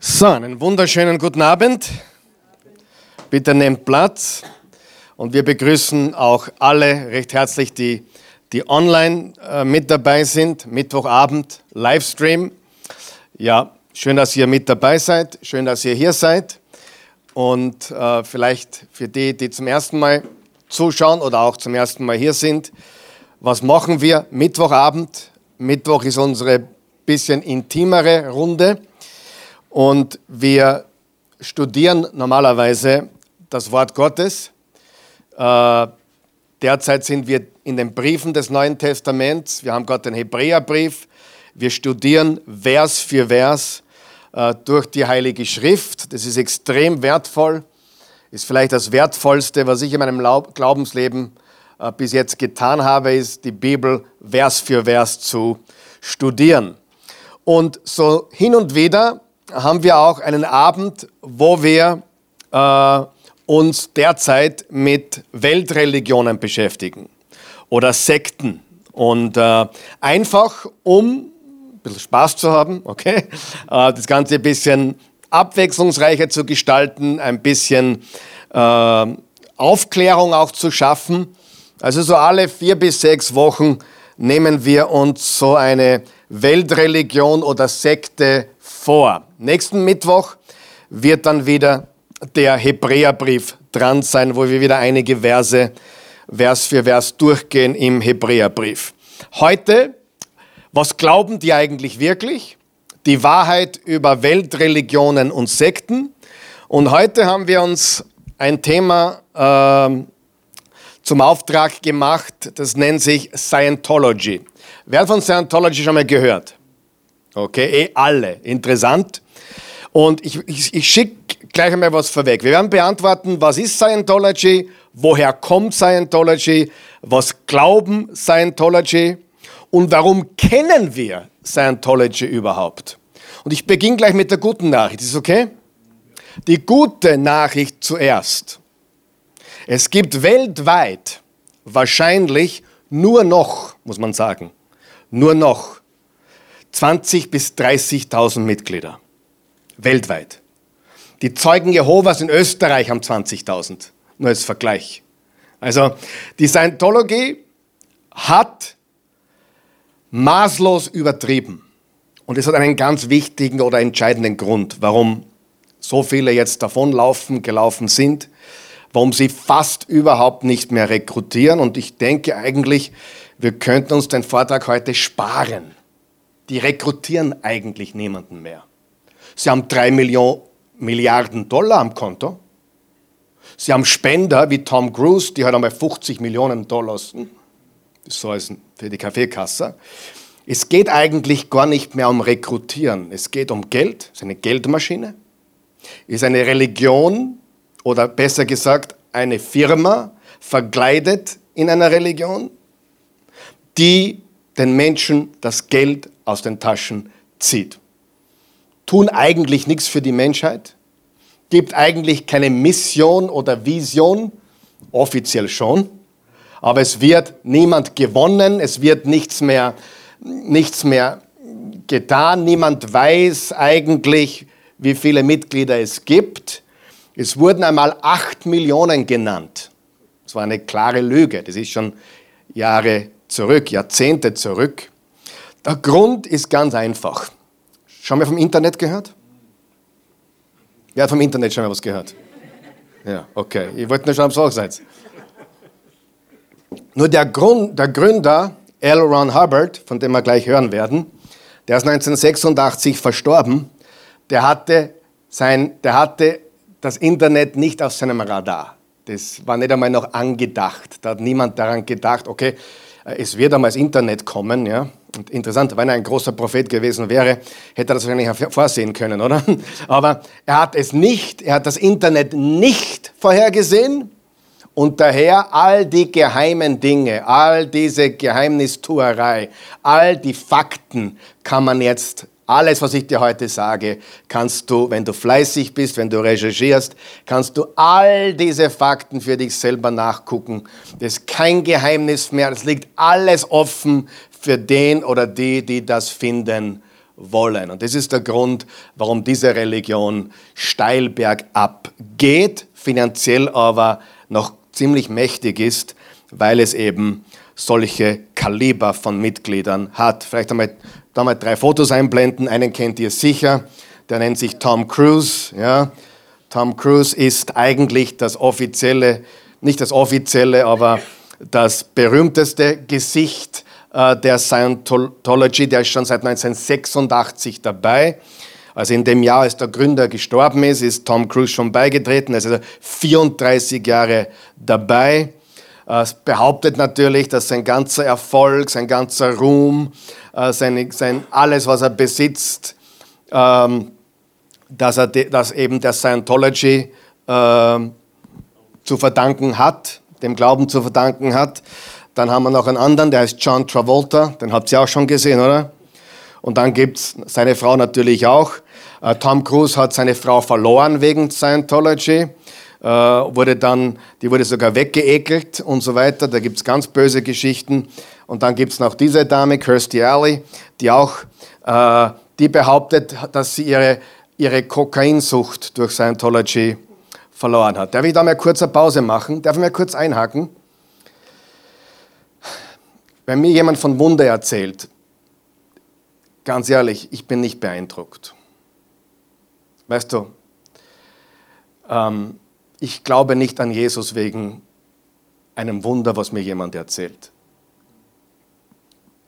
So, einen wunderschönen guten Abend. Bitte nehmt Platz. Und wir begrüßen auch alle recht herzlich, die, die online äh, mit dabei sind. Mittwochabend, Livestream. Ja, schön, dass ihr mit dabei seid. Schön, dass ihr hier seid. Und äh, vielleicht für die, die zum ersten Mal zuschauen oder auch zum ersten Mal hier sind, was machen wir Mittwochabend? Mittwoch ist unsere bisschen intimere Runde. Und wir studieren normalerweise das Wort Gottes. Äh, derzeit sind wir in den Briefen des Neuen Testaments. Wir haben Gott den Hebräerbrief. Wir studieren Vers für Vers äh, durch die Heilige Schrift. Das ist extrem wertvoll. Ist vielleicht das Wertvollste, was ich in meinem Glaubensleben äh, bis jetzt getan habe, ist die Bibel Vers für Vers zu studieren. Und so hin und wieder haben wir auch einen Abend, wo wir äh, uns derzeit mit Weltreligionen beschäftigen oder Sekten. Und äh, einfach, um ein bisschen Spaß zu haben, okay, äh, das Ganze ein bisschen abwechslungsreicher zu gestalten, ein bisschen äh, Aufklärung auch zu schaffen. Also so alle vier bis sechs Wochen nehmen wir uns so eine Weltreligion oder Sekte vor. Nächsten Mittwoch wird dann wieder der Hebräerbrief dran sein, wo wir wieder einige Verse Vers für Vers durchgehen im Hebräerbrief. Heute, was glauben die eigentlich wirklich? Die Wahrheit über Weltreligionen und Sekten. Und heute haben wir uns ein Thema äh, zum Auftrag gemacht, das nennt sich Scientology. Wer von Scientology schon mal gehört? Okay, eh alle. Interessant. Und ich, ich, ich schicke gleich einmal was vorweg. Wir werden beantworten, was ist Scientology, woher kommt Scientology, was glauben Scientology und warum kennen wir Scientology überhaupt. Und ich beginne gleich mit der guten Nachricht. Ist okay? Die gute Nachricht zuerst. Es gibt weltweit wahrscheinlich nur noch, muss man sagen, nur noch 20.000 bis 30.000 Mitglieder weltweit. Die Zeugen Jehovas in Österreich haben 20.000, nur als Vergleich. Also die Scientology hat maßlos übertrieben. Und es hat einen ganz wichtigen oder entscheidenden Grund, warum so viele jetzt davonlaufen, gelaufen sind, warum sie fast überhaupt nicht mehr rekrutieren. Und ich denke eigentlich, wir könnten uns den Vortrag heute sparen die rekrutieren eigentlich niemanden mehr. Sie haben drei Millionen, Milliarden Dollar am Konto. Sie haben Spender wie Tom Cruise, die hat einmal 50 Millionen Dollar. So als für die Kaffeekasse. Es geht eigentlich gar nicht mehr um Rekrutieren. Es geht um Geld, es ist eine Geldmaschine. Es ist eine Religion oder besser gesagt eine Firma verkleidet in einer Religion, die den Menschen das Geld aus den Taschen zieht. Tun eigentlich nichts für die Menschheit, gibt eigentlich keine Mission oder Vision, offiziell schon, aber es wird niemand gewonnen, es wird nichts mehr, nichts mehr getan, niemand weiß eigentlich, wie viele Mitglieder es gibt. Es wurden einmal acht Millionen genannt. Das war eine klare Lüge, das ist schon Jahre zurück, Jahrzehnte zurück. Der Grund ist ganz einfach. Schon mal vom Internet gehört? Wer hat vom Internet schon mal was gehört? Ja, okay. Ich wollte nur schauen, ob es auch seid. Nur der, Grund, der Gründer, L. Ron Hubbard, von dem wir gleich hören werden, der ist 1986 verstorben, der hatte, sein, der hatte das Internet nicht auf seinem Radar. Das war nicht einmal noch angedacht. Da hat niemand daran gedacht, okay, es wird einmal das Internet kommen. Ja? Und interessant, wenn er ein großer Prophet gewesen wäre, hätte er das wahrscheinlich vorsehen können, oder? Aber er hat es nicht, er hat das Internet nicht vorhergesehen und daher all die geheimen Dinge, all diese Geheimnistuerei, all die Fakten kann man jetzt alles, was ich dir heute sage, kannst du, wenn du fleißig bist, wenn du recherchierst, kannst du all diese Fakten für dich selber nachgucken. Das ist kein Geheimnis mehr. Es liegt alles offen für den oder die, die das finden wollen. Und das ist der Grund, warum diese Religion steil bergab geht, finanziell aber noch ziemlich mächtig ist, weil es eben solche Kaliber von Mitgliedern hat. Vielleicht einmal, da mal drei Fotos einblenden. Einen kennt ihr sicher, der nennt sich Tom Cruise. Ja. Tom Cruise ist eigentlich das offizielle, nicht das offizielle, aber das berühmteste Gesicht äh, der Scientology. Der ist schon seit 1986 dabei. Also in dem Jahr, als der Gründer gestorben ist, ist Tom Cruise schon beigetreten. Er ist also 34 Jahre dabei. Es behauptet natürlich, dass sein ganzer Erfolg, sein ganzer Ruhm, äh, sein, sein, alles, was er besitzt, ähm, dass er dass eben der Scientology äh, zu verdanken hat, dem Glauben zu verdanken hat. Dann haben wir noch einen anderen, der heißt John Travolta, den habt ihr auch schon gesehen, oder? Und dann gibt es seine Frau natürlich auch. Äh, Tom Cruise hat seine Frau verloren wegen Scientology äh, wurde dann, die wurde sogar weggeekelt und so weiter. Da gibt es ganz böse Geschichten. Und dann gibt es noch diese Dame, Kirstie Alley, die auch, äh, die behauptet, dass sie ihre, ihre Kokainsucht durch Scientology verloren hat. Darf ich da mal kurz eine Pause machen? Darf ich mal kurz einhaken? Wenn mir jemand von Wunder erzählt, ganz ehrlich, ich bin nicht beeindruckt. Weißt du, ähm, ich glaube nicht an Jesus wegen einem Wunder, was mir jemand erzählt.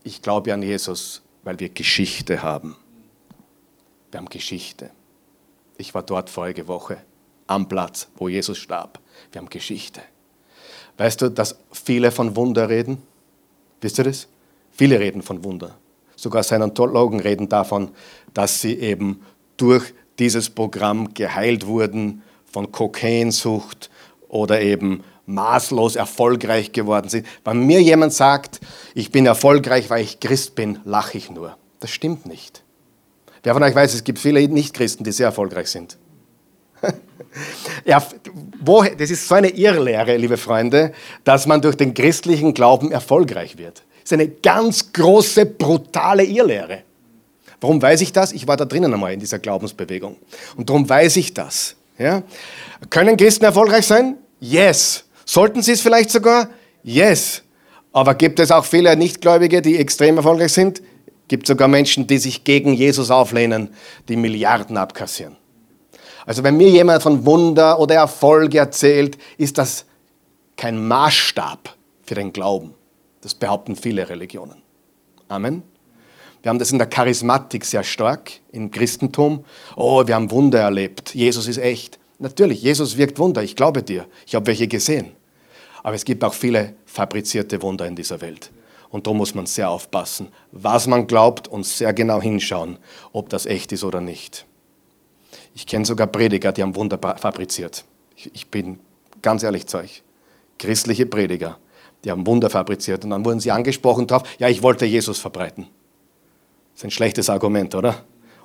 Ich glaube an Jesus, weil wir Geschichte haben. Wir haben Geschichte. Ich war dort vorige Woche am Platz, wo Jesus starb. Wir haben Geschichte. Weißt du, dass viele von Wunder reden? Wisst ihr das? Viele reden von Wunder. Sogar Scientologen reden davon, dass sie eben durch dieses Programm geheilt wurden von Kokainsucht oder eben maßlos erfolgreich geworden sind. Wenn mir jemand sagt, ich bin erfolgreich, weil ich Christ bin, lache ich nur. Das stimmt nicht. Wer von euch weiß, es gibt viele Nichtchristen, die sehr erfolgreich sind. ja, wo, das ist so eine Irrlehre, liebe Freunde, dass man durch den christlichen Glauben erfolgreich wird. Das ist eine ganz große, brutale Irrlehre. Warum weiß ich das? Ich war da drinnen einmal in dieser Glaubensbewegung. Und darum weiß ich das. Ja? Können Christen erfolgreich sein? Yes. Sollten sie es vielleicht sogar? Yes. Aber gibt es auch viele Nichtgläubige, die extrem erfolgreich sind? Gibt sogar Menschen, die sich gegen Jesus auflehnen, die Milliarden abkassieren. Also wenn mir jemand von Wunder oder Erfolg erzählt, ist das kein Maßstab für den Glauben. Das behaupten viele Religionen. Amen. Wir haben das in der Charismatik sehr stark, im Christentum. Oh, wir haben Wunder erlebt. Jesus ist echt. Natürlich, Jesus wirkt Wunder. Ich glaube dir. Ich habe welche gesehen. Aber es gibt auch viele fabrizierte Wunder in dieser Welt. Und da muss man sehr aufpassen, was man glaubt und sehr genau hinschauen, ob das echt ist oder nicht. Ich kenne sogar Prediger, die haben Wunder fabriziert. Ich, ich bin ganz ehrlich zu euch. Christliche Prediger, die haben Wunder fabriziert und dann wurden sie angesprochen darauf, ja, ich wollte Jesus verbreiten. Das ist ein schlechtes Argument, oder?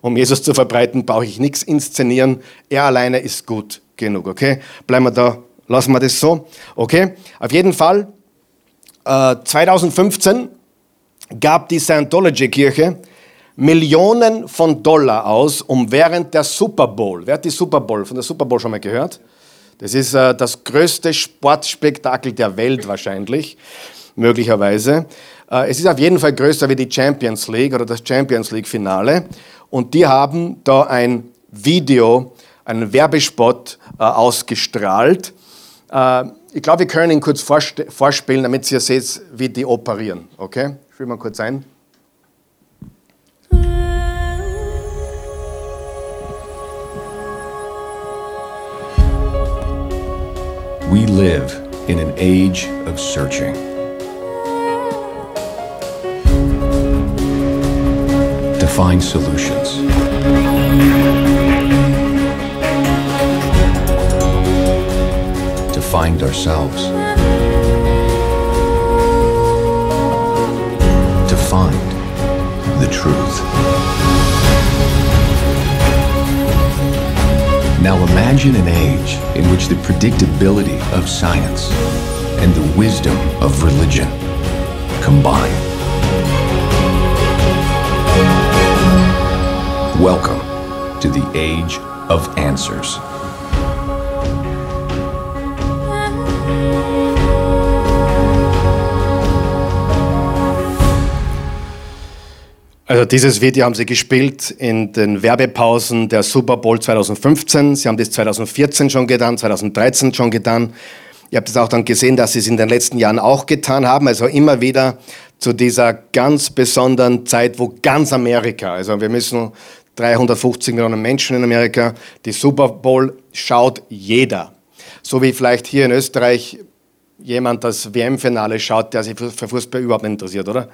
Um Jesus zu verbreiten, brauche ich nichts inszenieren. Er alleine ist gut genug, okay? Bleiben wir da, lassen wir das so. Okay? Auf jeden Fall, äh, 2015 gab die Scientology-Kirche Millionen von Dollar aus, um während der Super Bowl, wer hat die Super Bowl, von der Super Bowl schon mal gehört? Das ist äh, das größte Sportspektakel der Welt wahrscheinlich, möglicherweise. Äh, es ist auf jeden Fall größer wie die Champions League oder das Champions League Finale. Und die haben da ein Video, einen Werbespot äh, ausgestrahlt. Äh, ich glaube, wir können ihn kurz vorspielen, damit ihr seht, wie die operieren. Okay? Will mal kurz ein. We live in an age of searching. Find solutions. To find ourselves. To find the truth. Now imagine an age in which the predictability of science and the wisdom of religion combine. Welcome to the Age of Answers. Also dieses Video haben Sie gespielt in den Werbepausen der Super Bowl 2015. Sie haben das 2014 schon getan, 2013 schon getan. Ihr habt es auch dann gesehen, dass Sie es in den letzten Jahren auch getan haben. Also immer wieder zu dieser ganz besonderen Zeit, wo ganz Amerika, also wir müssen 350 Millionen Menschen in Amerika, die Super Bowl schaut jeder. So wie vielleicht hier in Österreich jemand das WM-Finale schaut, der sich für Fußball überhaupt nicht interessiert, oder?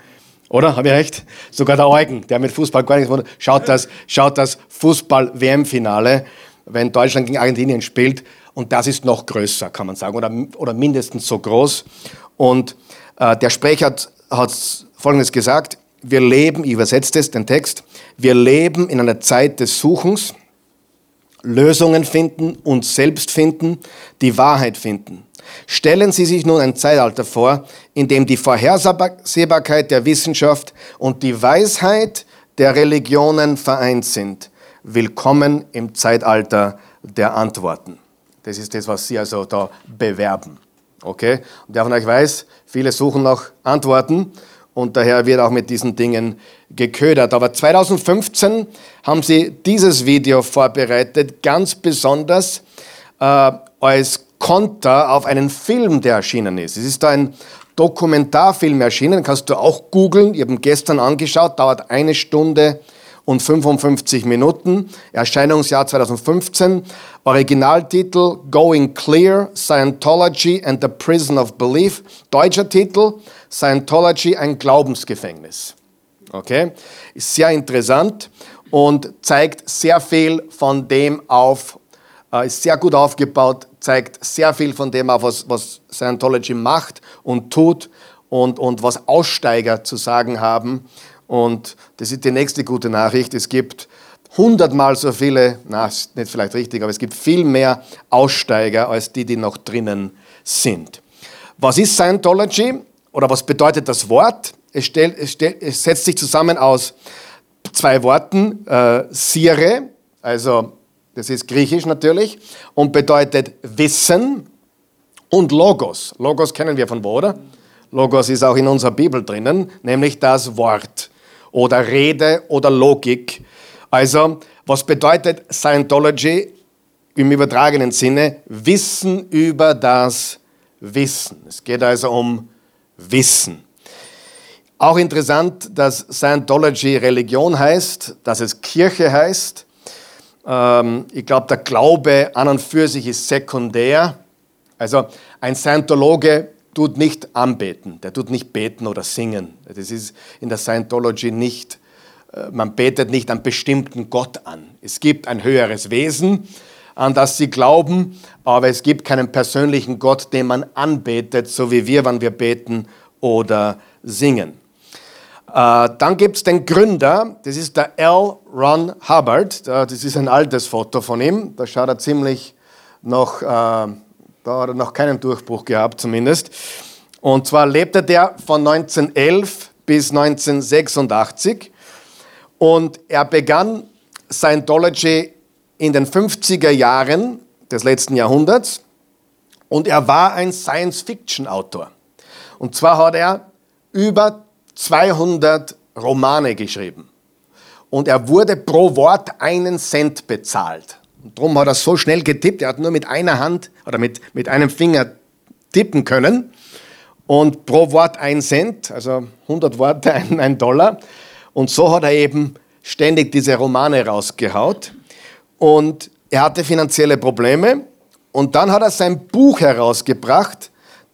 Oder? Habe ich recht? Sogar der Eugen, der mit Fußball gar nichts schaut das, schaut das Fußball-WM-Finale, wenn Deutschland gegen Argentinien spielt. Und das ist noch größer, kann man sagen, oder, oder mindestens so groß. Und äh, der Sprecher hat, hat Folgendes gesagt. Wir leben, ich übersetze das, den Text, wir leben in einer Zeit des Suchens, Lösungen finden, uns selbst finden, die Wahrheit finden. Stellen Sie sich nun ein Zeitalter vor, in dem die Vorhersehbarkeit der Wissenschaft und die Weisheit der Religionen vereint sind. Willkommen im Zeitalter der Antworten. Das ist das, was Sie also da bewerben. Okay? Und wer von euch weiß, viele suchen nach Antworten und daher wird auch mit diesen Dingen geködert. Aber 2015 haben Sie dieses Video vorbereitet, ganz besonders äh, als Konter auf einen Film, der erschienen ist. Es ist ein Dokumentarfilm erschienen, kannst du auch googeln. Ich habe ihn gestern angeschaut, dauert eine Stunde und 55 Minuten. Erscheinungsjahr 2015. Originaltitel Going Clear, Scientology and the Prison of Belief. Deutscher Titel Scientology, ein Glaubensgefängnis. Okay? Ist sehr interessant und zeigt sehr viel von dem auf, äh, ist sehr gut aufgebaut, zeigt sehr viel von dem auf, was, was Scientology macht und tut und, und was Aussteiger zu sagen haben. Und das ist die nächste gute Nachricht. Es gibt hundertmal so viele, na, ist nicht vielleicht richtig, aber es gibt viel mehr Aussteiger als die, die noch drinnen sind. Was ist Scientology oder was bedeutet das Wort? Es, stellt, es, stellt, es setzt sich zusammen aus zwei Worten, äh, Sire, also das ist griechisch natürlich und bedeutet Wissen und Logos. Logos kennen wir von wo, oder? Logos ist auch in unserer Bibel drinnen, nämlich das Wort oder Rede oder Logik. Also, was bedeutet Scientology im übertragenen Sinne? Wissen über das Wissen. Es geht also um Wissen. Auch interessant, dass Scientology Religion heißt, dass es Kirche heißt ähm, ich glaube, der Glaube an und für sich ist sekundär. Also ein Scientologe tut nicht anbeten, der tut nicht beten oder singen. Das ist in der Scientology nicht, äh, man betet nicht einen bestimmten Gott an. Es gibt ein höheres Wesen, an das sie glauben, aber es gibt keinen persönlichen Gott, den man anbetet, so wie wir, wenn wir beten oder singen. Äh, dann gibt es den Gründer, das ist der L. Ron Hubbard. Das ist ein altes Foto von ihm. Da schaut er ziemlich noch, äh, da hat er noch keinen Durchbruch gehabt zumindest. Und zwar lebte der von 1911 bis 1986 und er begann Scientology in den 50er Jahren des letzten Jahrhunderts und er war ein Science-Fiction-Autor. Und zwar hat er über 200 Romane geschrieben. Und er wurde pro Wort einen Cent bezahlt. Und darum hat er so schnell getippt, er hat nur mit einer Hand oder mit, mit einem Finger tippen können. Und pro Wort ein Cent, also 100 Worte, ein, ein Dollar. Und so hat er eben ständig diese Romane rausgehaut. Und er hatte finanzielle Probleme. Und dann hat er sein Buch herausgebracht,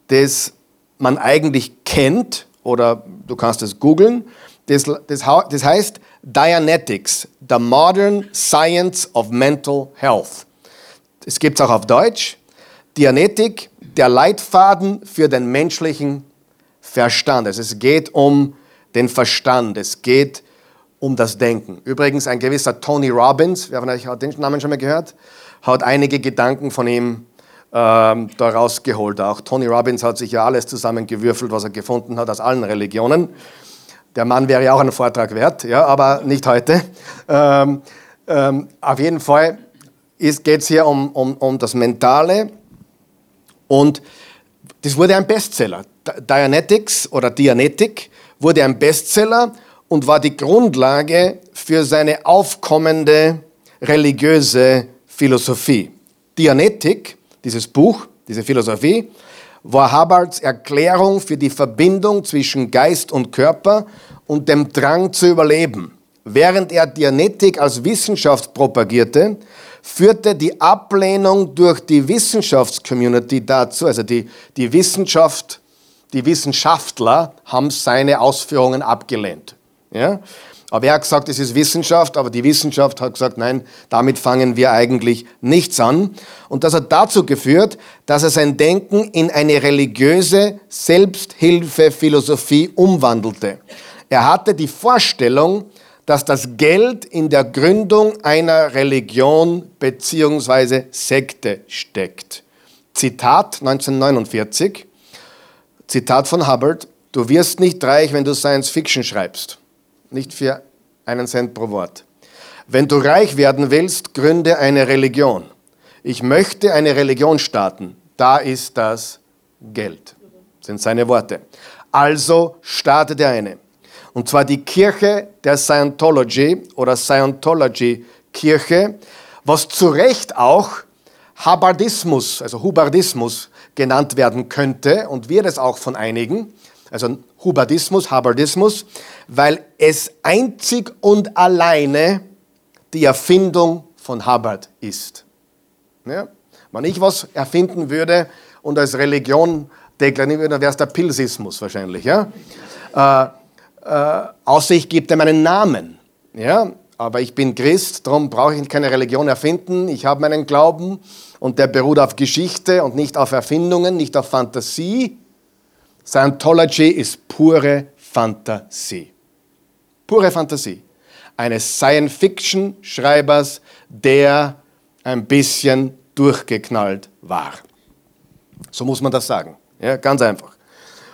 das man eigentlich kennt, oder du kannst es googeln. Das, das, das heißt Dianetics, The Modern Science of Mental Health. Es gibt es auch auf Deutsch. Dianetik, der Leitfaden für den menschlichen Verstand. Also es geht um den Verstand, es geht um das Denken. Übrigens, ein gewisser Tony Robbins, wer von euch den Namen schon mal gehört, hat einige Gedanken von ihm ähm, da rausgeholt. Auch Tony Robbins hat sich ja alles zusammengewürfelt, was er gefunden hat aus allen Religionen. Der Mann wäre ja auch einen Vortrag wert, ja, aber nicht heute. Ähm, ähm, auf jeden Fall geht es hier um, um, um das Mentale und das wurde ein Bestseller. Dianetics oder Dianetik wurde ein Bestseller und war die Grundlage für seine aufkommende religiöse Philosophie. Dianetik, dieses Buch, diese Philosophie, war Hubbards Erklärung für die Verbindung zwischen Geist und Körper und dem Drang zu überleben. Während er Dianetik als Wissenschaft propagierte, führte die Ablehnung durch die Wissenschaftscommunity dazu, also die, die Wissenschaft, die Wissenschaftler haben seine Ausführungen abgelehnt. Ja? Aber er hat gesagt, es ist Wissenschaft, aber die Wissenschaft hat gesagt, nein, damit fangen wir eigentlich nichts an. Und das hat dazu geführt, dass er sein Denken in eine religiöse Selbsthilfephilosophie umwandelte. Er hatte die Vorstellung, dass das Geld in der Gründung einer Religion bzw. Sekte steckt. Zitat 1949, Zitat von Hubbard, du wirst nicht reich, wenn du Science Fiction schreibst nicht für einen Cent pro Wort. Wenn du reich werden willst, gründe eine Religion. Ich möchte eine Religion starten. Da ist das Geld. Sind seine Worte. Also startet er eine. Und zwar die Kirche der Scientology oder Scientology Kirche, was zu Recht auch Hubbardismus, also Hubbardismus genannt werden könnte und wird es auch von einigen also Hubardismus, Hubbardismus, weil es einzig und alleine die Erfindung von Hubbard ist. Ja? Wenn ich was erfinden würde und als Religion deklarieren würde, dann wäre es der Pilsismus wahrscheinlich. Ja? Äh, äh, außer ich gebe dem einen Namen. Ja? Aber ich bin Christ, darum brauche ich keine Religion erfinden. Ich habe meinen Glauben und der beruht auf Geschichte und nicht auf Erfindungen, nicht auf Fantasie. Scientology ist pure Fantasie. Pure Fantasie. Eines Science-Fiction-Schreibers, der ein bisschen durchgeknallt war. So muss man das sagen. Ja, ganz einfach.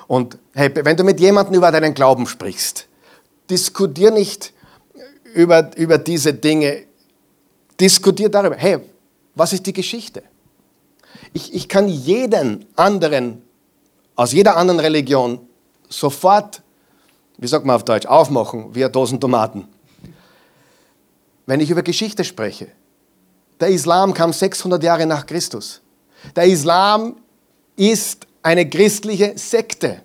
Und hey, wenn du mit jemandem über deinen Glauben sprichst, diskutier nicht über, über diese Dinge, diskutier darüber, hey, was ist die Geschichte? Ich, ich kann jeden anderen aus jeder anderen Religion sofort, wie sagt man auf Deutsch, aufmachen wie eine Dosen Tomaten. Wenn ich über Geschichte spreche, der Islam kam 600 Jahre nach Christus. Der Islam ist eine christliche Sekte.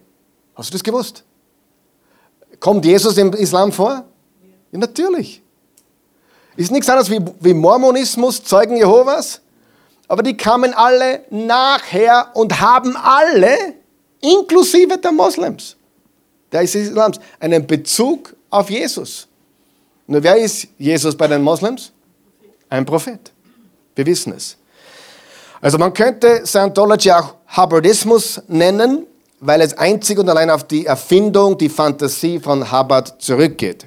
Hast du das gewusst? Kommt Jesus im Islam vor? Ja, natürlich. Ist nichts anderes wie, wie Mormonismus, Zeugen Jehovas. Aber die kamen alle nachher und haben alle inklusive der Moslems, des Islams, einen Bezug auf Jesus. Nur wer ist Jesus bei den Moslems? Ein Prophet. Wir wissen es. Also man könnte Scientology auch Hubbardismus nennen, weil es einzig und allein auf die Erfindung, die Fantasie von Hubbard zurückgeht.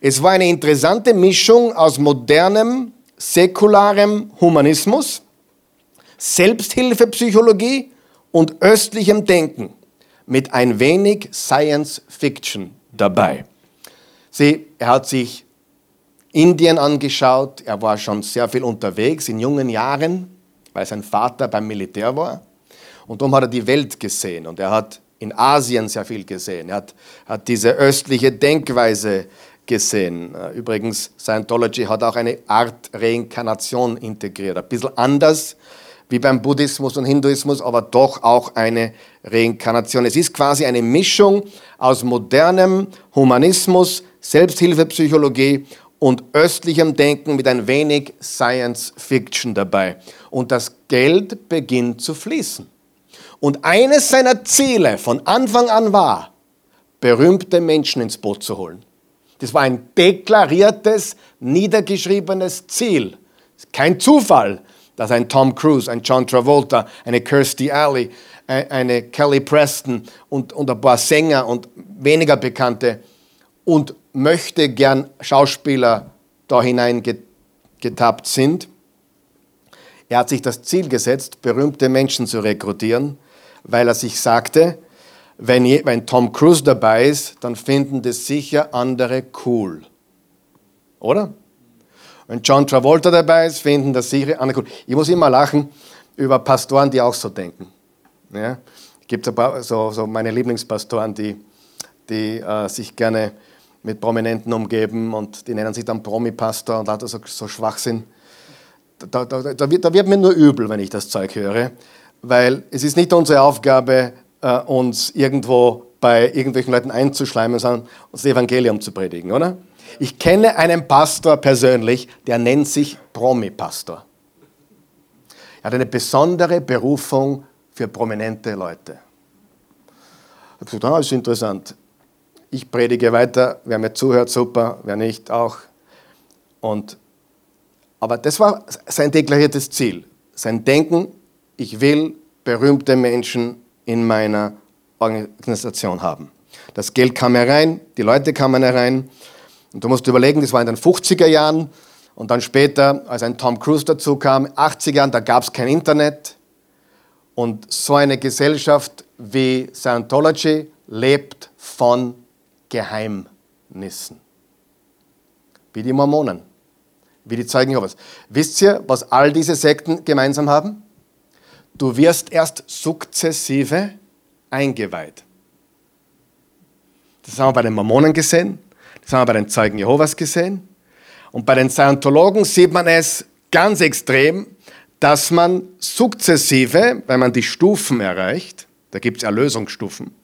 Es war eine interessante Mischung aus modernem, säkularem Humanismus, Selbsthilfepsychologie und östlichem Denken mit ein wenig Science Fiction dabei. Sie, er hat sich Indien angeschaut, er war schon sehr viel unterwegs in jungen Jahren, weil sein Vater beim Militär war. Und darum hat er die Welt gesehen und er hat in Asien sehr viel gesehen. Er hat, hat diese östliche Denkweise gesehen. Übrigens, Scientology hat auch eine Art Reinkarnation integriert. Ein bisschen anders wie beim Buddhismus und Hinduismus, aber doch auch eine Reinkarnation. Es ist quasi eine Mischung aus modernem Humanismus, Selbsthilfepsychologie und östlichem Denken mit ein wenig Science Fiction dabei. Und das Geld beginnt zu fließen. Und eines seiner Ziele von Anfang an war, berühmte Menschen ins Boot zu holen. Das war ein deklariertes, niedergeschriebenes Ziel. Kein Zufall, dass ein Tom Cruise, ein John Travolta, eine Kirstie Alley, eine Kelly Preston und, und ein paar Sänger und weniger bekannte und möchte gern Schauspieler da hineingetappt sind. Er hat sich das Ziel gesetzt, berühmte Menschen zu rekrutieren, weil er sich sagte, wenn, wenn Tom Cruise dabei ist, dann finden das sicher andere cool. Oder? Wenn John Travolta dabei ist, finden das sicher andere cool. Ich muss immer lachen über Pastoren, die auch so denken. Ja? Es gibt so, so meine Lieblingspastoren, die, die äh, sich gerne mit Prominenten umgeben und die nennen sich dann Promi-Pastor und hat so, so Schwachsinn. Da, da, da, wird, da wird mir nur übel, wenn ich das Zeug höre, weil es ist nicht unsere Aufgabe, äh, uns irgendwo bei irgendwelchen Leuten einzuschleimen, sondern das Evangelium zu predigen, oder? Ich kenne einen Pastor persönlich, der nennt sich Promi-Pastor. Er hat eine besondere Berufung für prominente Leute. Ich habe gesagt, ah, das ist interessant. Ich predige weiter, wer mir zuhört, super, wer nicht, auch. Und, aber das war sein deklariertes Ziel. Sein Denken, ich will berühmte Menschen in meiner Organisation haben. Das Geld kam herein, die Leute kamen herein. Und du musst überlegen, das war in den 50er Jahren und dann später, als ein Tom Cruise dazu kam, 80er Jahren, da gab es kein Internet. Und so eine Gesellschaft wie Scientology lebt von Geheimnissen. Wie die Mormonen, wie die Zeugen Jehovas. Wisst ihr, was all diese Sekten gemeinsam haben? Du wirst erst sukzessive eingeweiht. Das haben wir bei den Mormonen gesehen, das haben wir bei den Zeugen Jehovas gesehen. Und bei den Scientologen sieht man es ganz extrem, dass man sukzessive, wenn man die Stufen erreicht, da gibt es Erlösungsstufen,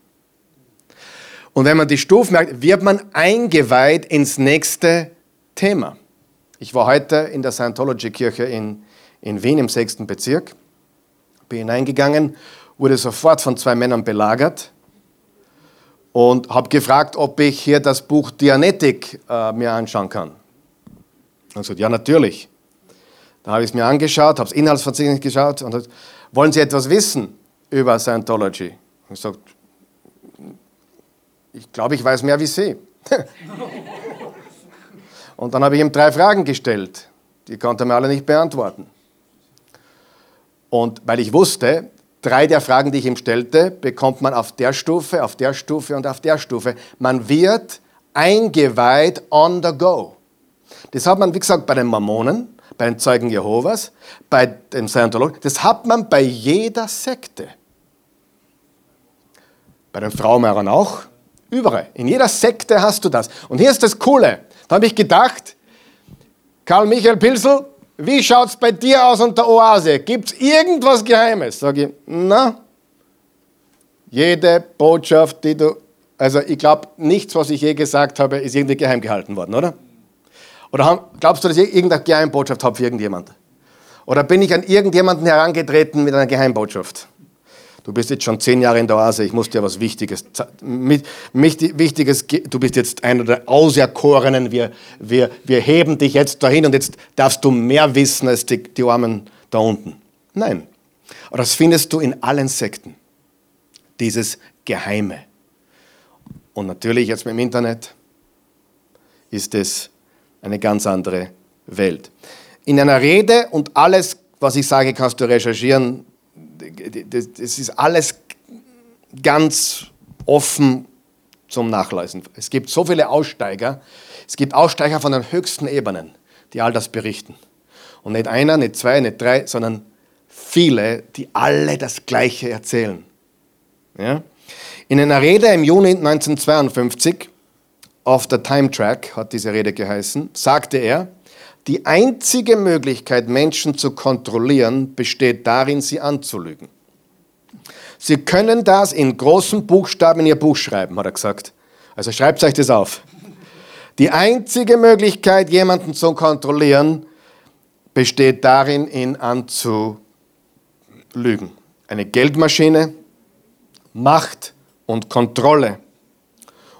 und wenn man die Stufen merkt, wird man eingeweiht ins nächste Thema. Ich war heute in der Scientology-Kirche in, in Wien im 6. Bezirk, bin hineingegangen, wurde sofort von zwei Männern belagert und habe gefragt, ob ich hier das Buch Dianetik äh, mir anschauen kann. Und gesagt, ja, natürlich. Da habe ich es mir angeschaut, habe das Inhaltsverzeichnis geschaut und gesagt, wollen Sie etwas wissen über Scientology? Und ich gesagt, ich glaube, ich weiß mehr wie Sie. und dann habe ich ihm drei Fragen gestellt. Die konnte er mir alle nicht beantworten. Und weil ich wusste, drei der Fragen, die ich ihm stellte, bekommt man auf der Stufe, auf der Stufe und auf der Stufe. Man wird eingeweiht on the go. Das hat man, wie gesagt, bei den Mormonen, bei den Zeugen Jehovas, bei den Scientologen. Das hat man bei jeder Sekte. Bei den Fraumehrern auch. Überall. In jeder Sekte hast du das. Und hier ist das Coole. Da habe ich gedacht, Karl Michael Pilsel, wie schaut es bei dir aus unter Oase? Gibt es irgendwas Geheimes? Sage ich, na, jede Botschaft, die du, also ich glaube, nichts, was ich je gesagt habe, ist irgendwie geheim gehalten worden, oder? Oder glaubst du, dass ich irgendeine Geheimbotschaft habe für irgendjemand? Oder bin ich an irgendjemanden herangetreten mit einer Geheimbotschaft? Du bist jetzt schon zehn Jahre in der Oase, ich muss dir was Wichtiges, Wichtiges, du bist jetzt einer der Auserkorenen, wir, wir, wir heben dich jetzt dahin und jetzt darfst du mehr wissen als die, die Armen da unten. Nein. Aber das findest du in allen Sekten. Dieses Geheime. Und natürlich jetzt mit dem Internet ist es eine ganz andere Welt. In einer Rede und alles, was ich sage, kannst du recherchieren, das ist alles ganz offen zum Nachlesen. Es gibt so viele Aussteiger, es gibt Aussteiger von den höchsten Ebenen, die all das berichten. Und nicht einer, nicht zwei, nicht drei, sondern viele, die alle das Gleiche erzählen. Ja? In einer Rede im Juni 1952, auf der Time Track hat diese Rede geheißen, sagte er, die einzige Möglichkeit, Menschen zu kontrollieren, besteht darin, sie anzulügen. Sie können das in großen Buchstaben in Ihr Buch schreiben, hat er gesagt. Also schreibt euch das auf. Die einzige Möglichkeit, jemanden zu kontrollieren, besteht darin, ihn anzulügen. Eine Geldmaschine, Macht und Kontrolle.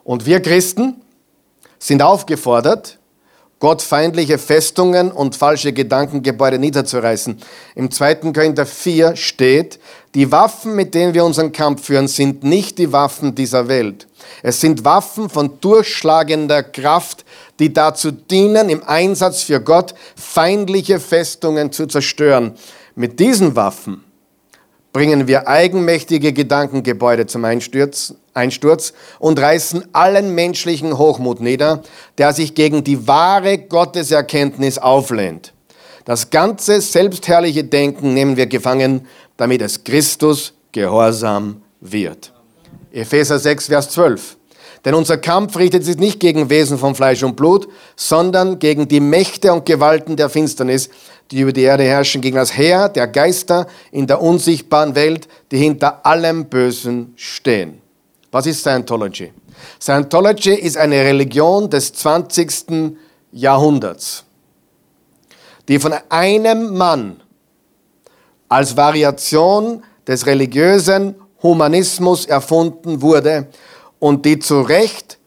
Und wir Christen sind aufgefordert, gottfeindliche Festungen und falsche Gedankengebäude niederzureißen. Im 2. Korinther 4 steht, die Waffen, mit denen wir unseren Kampf führen, sind nicht die Waffen dieser Welt. Es sind Waffen von durchschlagender Kraft, die dazu dienen, im Einsatz für Gott feindliche Festungen zu zerstören. Mit diesen Waffen bringen wir eigenmächtige Gedankengebäude zum Einstürzen Einsturz und reißen allen menschlichen Hochmut nieder, der sich gegen die wahre Gotteserkenntnis auflehnt. Das ganze selbstherrliche Denken nehmen wir gefangen, damit es Christus gehorsam wird. Epheser 6, Vers 12. Denn unser Kampf richtet sich nicht gegen Wesen von Fleisch und Blut, sondern gegen die Mächte und Gewalten der Finsternis, die über die Erde herrschen, gegen das Heer der Geister in der unsichtbaren Welt, die hinter allem Bösen stehen. Was ist Scientology? Scientology ist eine Religion des 20. Jahrhunderts, die von einem Mann als Variation des religiösen Humanismus erfunden wurde und die zu Recht,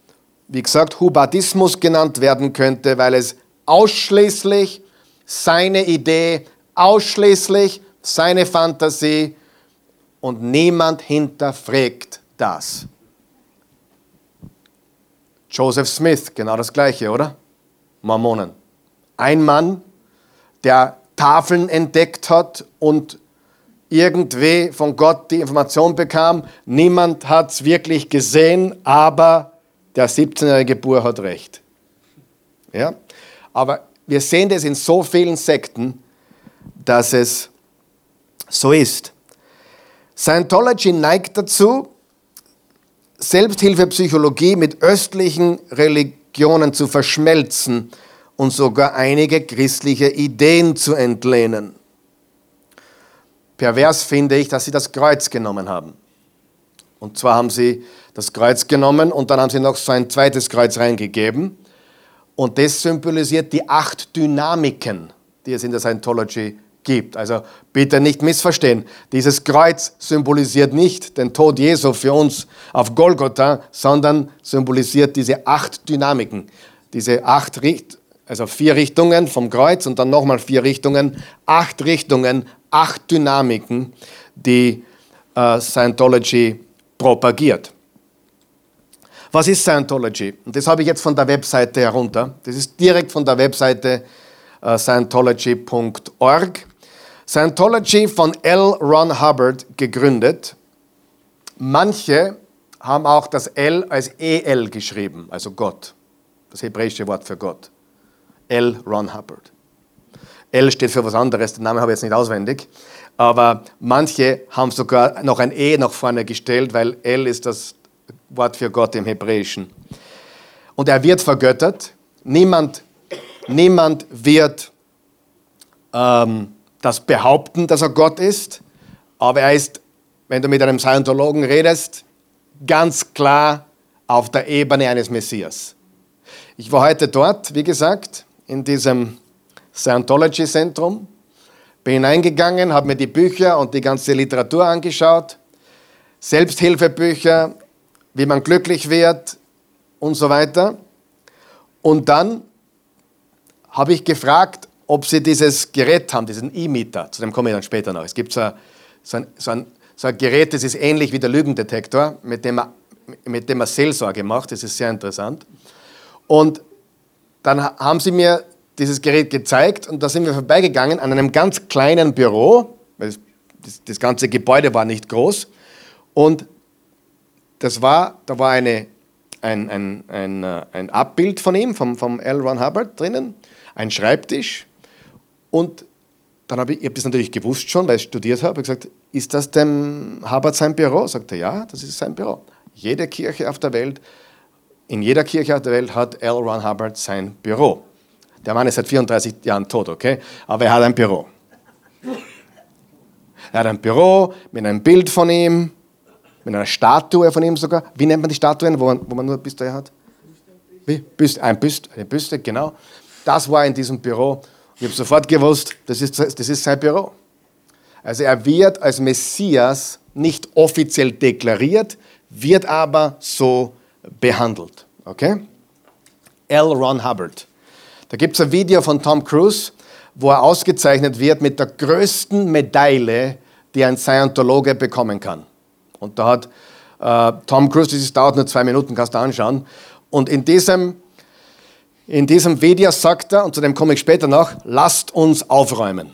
wie gesagt, Hubadismus genannt werden könnte, weil es ausschließlich seine Idee, ausschließlich seine Fantasie und niemand hinterfragt das. Joseph Smith, genau das gleiche, oder? Mormonen. Ein Mann, der Tafeln entdeckt hat und irgendwie von Gott die Information bekam, niemand hat es wirklich gesehen, aber der 17-jährige Bur hat recht. Ja? Aber wir sehen das in so vielen Sekten, dass es so ist. Scientology neigt dazu, Selbsthilfepsychologie mit östlichen Religionen zu verschmelzen und sogar einige christliche Ideen zu entlehnen. Pervers finde ich, dass sie das Kreuz genommen haben. Und zwar haben sie das Kreuz genommen und dann haben sie noch so ein zweites Kreuz reingegeben. Und das symbolisiert die acht Dynamiken, die es in der Scientology gibt. Also bitte nicht missverstehen. Dieses Kreuz symbolisiert nicht den Tod Jesu für uns auf Golgotha, sondern symbolisiert diese acht Dynamiken. Diese acht Richt also vier Richtungen vom Kreuz und dann nochmal vier Richtungen, acht Richtungen, acht Dynamiken, die äh, Scientology propagiert. Was ist Scientology? Und das habe ich jetzt von der Webseite herunter. Das ist direkt von der Webseite äh, scientology.org. Scientology von L. Ron Hubbard gegründet. Manche haben auch das L als EL geschrieben, also Gott, das hebräische Wort für Gott. L. Ron Hubbard. L steht für was anderes, den Namen habe ich jetzt nicht auswendig. Aber manche haben sogar noch ein E nach vorne gestellt, weil L ist das Wort für Gott im Hebräischen. Und er wird vergöttert. Niemand, niemand wird ähm, das behaupten, dass er Gott ist, aber er ist, wenn du mit einem Scientologen redest, ganz klar auf der Ebene eines Messias. Ich war heute dort, wie gesagt, in diesem Scientology-Zentrum, bin hineingegangen, habe mir die Bücher und die ganze Literatur angeschaut, Selbsthilfebücher, wie man glücklich wird und so weiter. Und dann habe ich gefragt, ob sie dieses Gerät haben, diesen E-Meter, zu dem komme ich dann später noch. Es gibt so ein, so, ein, so, ein, so ein, Gerät, das ist ähnlich wie der Lügendetektor, mit dem, man, mit dem man Seelsorge macht, das ist sehr interessant. Und dann haben sie mir dieses Gerät gezeigt und da sind wir vorbeigegangen an einem ganz kleinen Büro, weil das, das ganze Gebäude war nicht groß und das war, da war eine, ein, ein, ein, äh, ein Abbild von ihm, vom, vom L. Ron Hubbard drinnen, ein Schreibtisch und dann habe ich, ich habe das natürlich gewusst schon, weil ich studiert habe, ich gesagt, ist das dem Hubbard sein Büro? Sagt er, ja, das ist sein Büro. Jede Kirche auf der Welt, in jeder Kirche auf der Welt hat L. Ron Hubbard sein Büro. Der Mann ist seit 34 Jahren tot, okay? Aber er hat ein Büro. Er hat ein Büro mit einem Bild von ihm, mit einer Statue von ihm sogar. Wie nennt man die Statuen, wo man, wo man nur Büste hat? Wie? Büste, ein Büste, eine Büste, genau. Das war in diesem Büro. Ich habe sofort gewusst, das ist, das ist sein Büro. Also er wird als Messias nicht offiziell deklariert, wird aber so behandelt. Okay? L. Ron Hubbard. Da gibt es ein Video von Tom Cruise, wo er ausgezeichnet wird mit der größten Medaille, die ein Scientologe bekommen kann. Und da hat äh, Tom Cruise, das dauert nur zwei Minuten, kannst du anschauen. Und in diesem in diesem Video sagt er, und zu dem komme ich später noch, lasst uns aufräumen.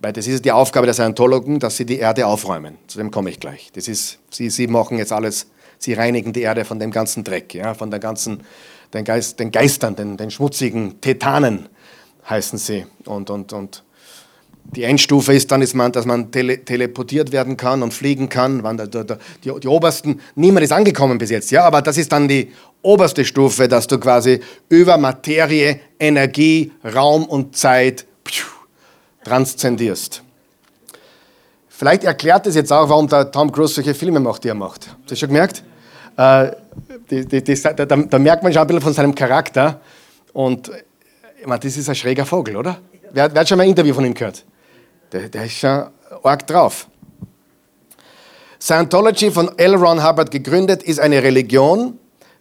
Weil das ist die Aufgabe der Scientologen, dass sie die Erde aufräumen. Zu dem komme ich gleich. Das ist, sie, sie machen jetzt alles, sie reinigen die Erde von dem ganzen Dreck, ja, von der ganzen, den, Geist, den Geistern, den, den schmutzigen Tetanen heißen sie. Und, und, und die Endstufe ist dann, ist man, dass man tele, teleportiert werden kann und fliegen kann. Da, da, die, die, obersten, niemand ist angekommen bis jetzt, ja, aber das ist dann die oberste Stufe, dass du quasi über Materie, Energie, Raum und Zeit pfiuh, transzendierst. Vielleicht erklärt es jetzt auch, warum der Tom Cruise solche Filme macht, die er macht. Hast du schon gemerkt? Äh, die, die, da, da, merkt man schon ein bisschen von seinem Charakter. Und ich meine, das ist ein schräger Vogel, oder? Wer, wer hat schon mal ein Interview von ihm gehört? Der, der ist schon arg drauf. Scientology von L. Ron Hubbard gegründet ist eine Religion,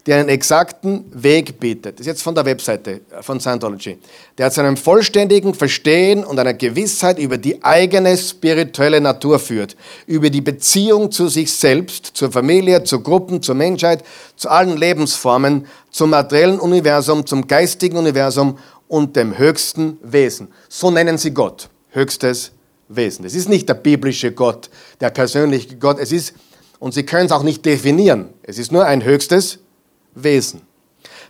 die einen exakten Weg bietet. Das ist jetzt von der Webseite von Scientology. Der zu einem vollständigen Verstehen und einer Gewissheit über die eigene spirituelle Natur führt, über die Beziehung zu sich selbst, zur Familie, zu Gruppen, zur Menschheit, zu allen Lebensformen, zum materiellen Universum, zum geistigen Universum und dem höchsten Wesen. So nennen sie Gott, höchstes Wesen. Es ist nicht der biblische Gott, der persönliche Gott. Es ist, und Sie können es auch nicht definieren. Es ist nur ein höchstes Wesen.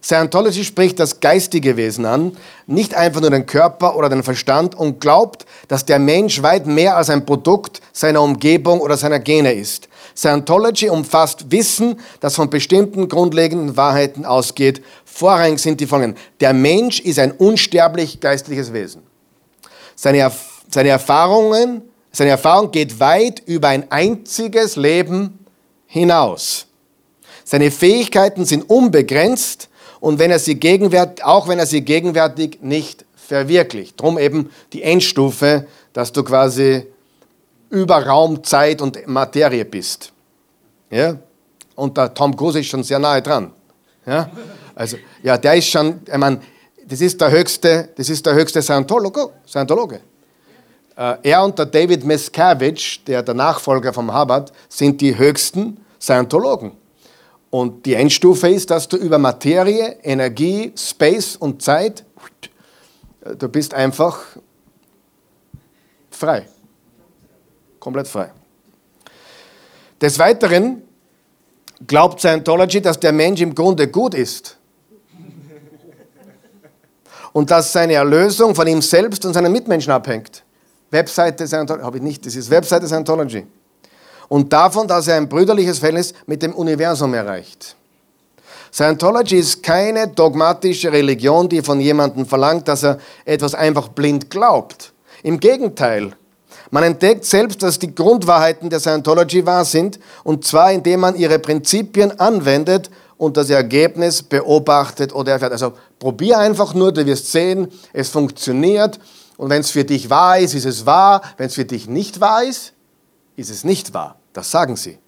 Scientology spricht das geistige Wesen an, nicht einfach nur den Körper oder den Verstand und glaubt, dass der Mensch weit mehr als ein Produkt seiner Umgebung oder seiner Gene ist. Scientology umfasst Wissen, das von bestimmten grundlegenden Wahrheiten ausgeht. Vorrangig sind die folgenden. Der Mensch ist ein unsterblich geistliches Wesen. Seine Erfahrungen seine Erfahrungen, seine Erfahrung geht weit über ein einziges Leben hinaus. Seine Fähigkeiten sind unbegrenzt und wenn er sie gegenwärtig, auch wenn er sie gegenwärtig nicht verwirklicht. Drum eben die Endstufe, dass du quasi über Raum, Zeit und Materie bist. Ja? Und der Tom Cruise ist schon sehr nahe dran. Ja? Also, ja, der ist schon, ich meine, das ist der höchste, das ist der höchste Scientologe. Scientologe. Äh, er und der David Miscavige, der der Nachfolger vom Hubbard, sind die höchsten Scientologen. Und die Endstufe ist, dass du über Materie, Energie, Space und Zeit, du bist einfach frei. Komplett frei. Des Weiteren glaubt Scientology, dass der Mensch im Grunde gut ist. Und dass seine Erlösung von ihm selbst und seinen Mitmenschen abhängt. Webseite Scientology, habe ich nicht, das ist Webseite Scientology. Und davon, dass er ein brüderliches Verhältnis mit dem Universum erreicht. Scientology ist keine dogmatische Religion, die von jemandem verlangt, dass er etwas einfach blind glaubt. Im Gegenteil, man entdeckt selbst, dass die Grundwahrheiten der Scientology wahr sind, und zwar indem man ihre Prinzipien anwendet und das Ergebnis beobachtet oder erfährt. Also probier einfach nur, du wirst sehen, es funktioniert und wenn es für dich wahr ist, ist es wahr. Wenn es für dich nicht wahr ist, ist es nicht wahr. Das sagen sie.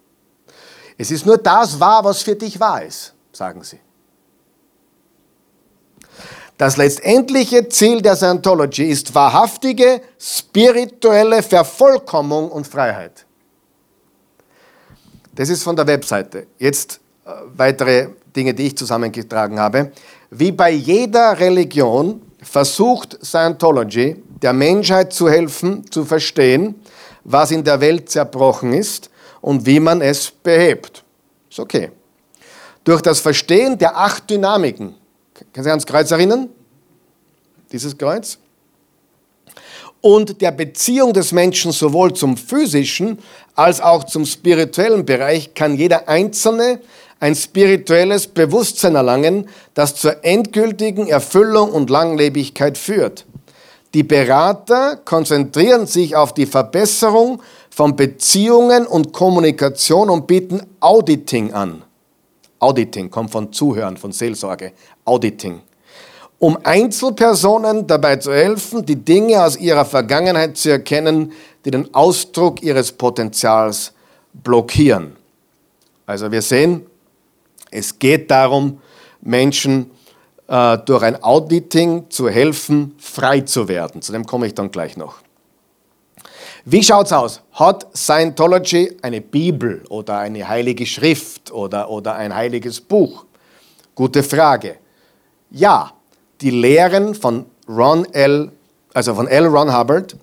Es ist nur das wahr, was für dich wahr ist, sagen sie. Das letztendliche Ziel der Scientology ist wahrhaftige spirituelle Vervollkommnung und Freiheit. Das ist von der Webseite. Jetzt äh, weitere Dinge, die ich zusammengetragen habe. Wie bei jeder Religion versucht Scientology der Menschheit zu helfen, zu verstehen, was in der Welt zerbrochen ist und wie man es behebt. Ist okay. Durch das Verstehen der acht Dynamiken. Können Sie ans Kreuz erinnern? Dieses Kreuz? Und der Beziehung des Menschen sowohl zum physischen als auch zum spirituellen Bereich kann jeder Einzelne ein spirituelles Bewusstsein erlangen, das zur endgültigen Erfüllung und Langlebigkeit führt. Die Berater konzentrieren sich auf die Verbesserung von Beziehungen und Kommunikation und bieten Auditing an. Auditing kommt von Zuhören, von Seelsorge. Auditing. Um Einzelpersonen dabei zu helfen, die Dinge aus ihrer Vergangenheit zu erkennen, die den Ausdruck ihres Potenzials blockieren. Also wir sehen, es geht darum, Menschen äh, durch ein Auditing zu helfen, frei zu werden. Zu dem komme ich dann gleich noch. Wie schaut es aus? Hat Scientology eine Bibel oder eine heilige Schrift oder, oder ein heiliges Buch? Gute Frage. Ja, die Lehren von Ron L., also von L. Ron Hubbard,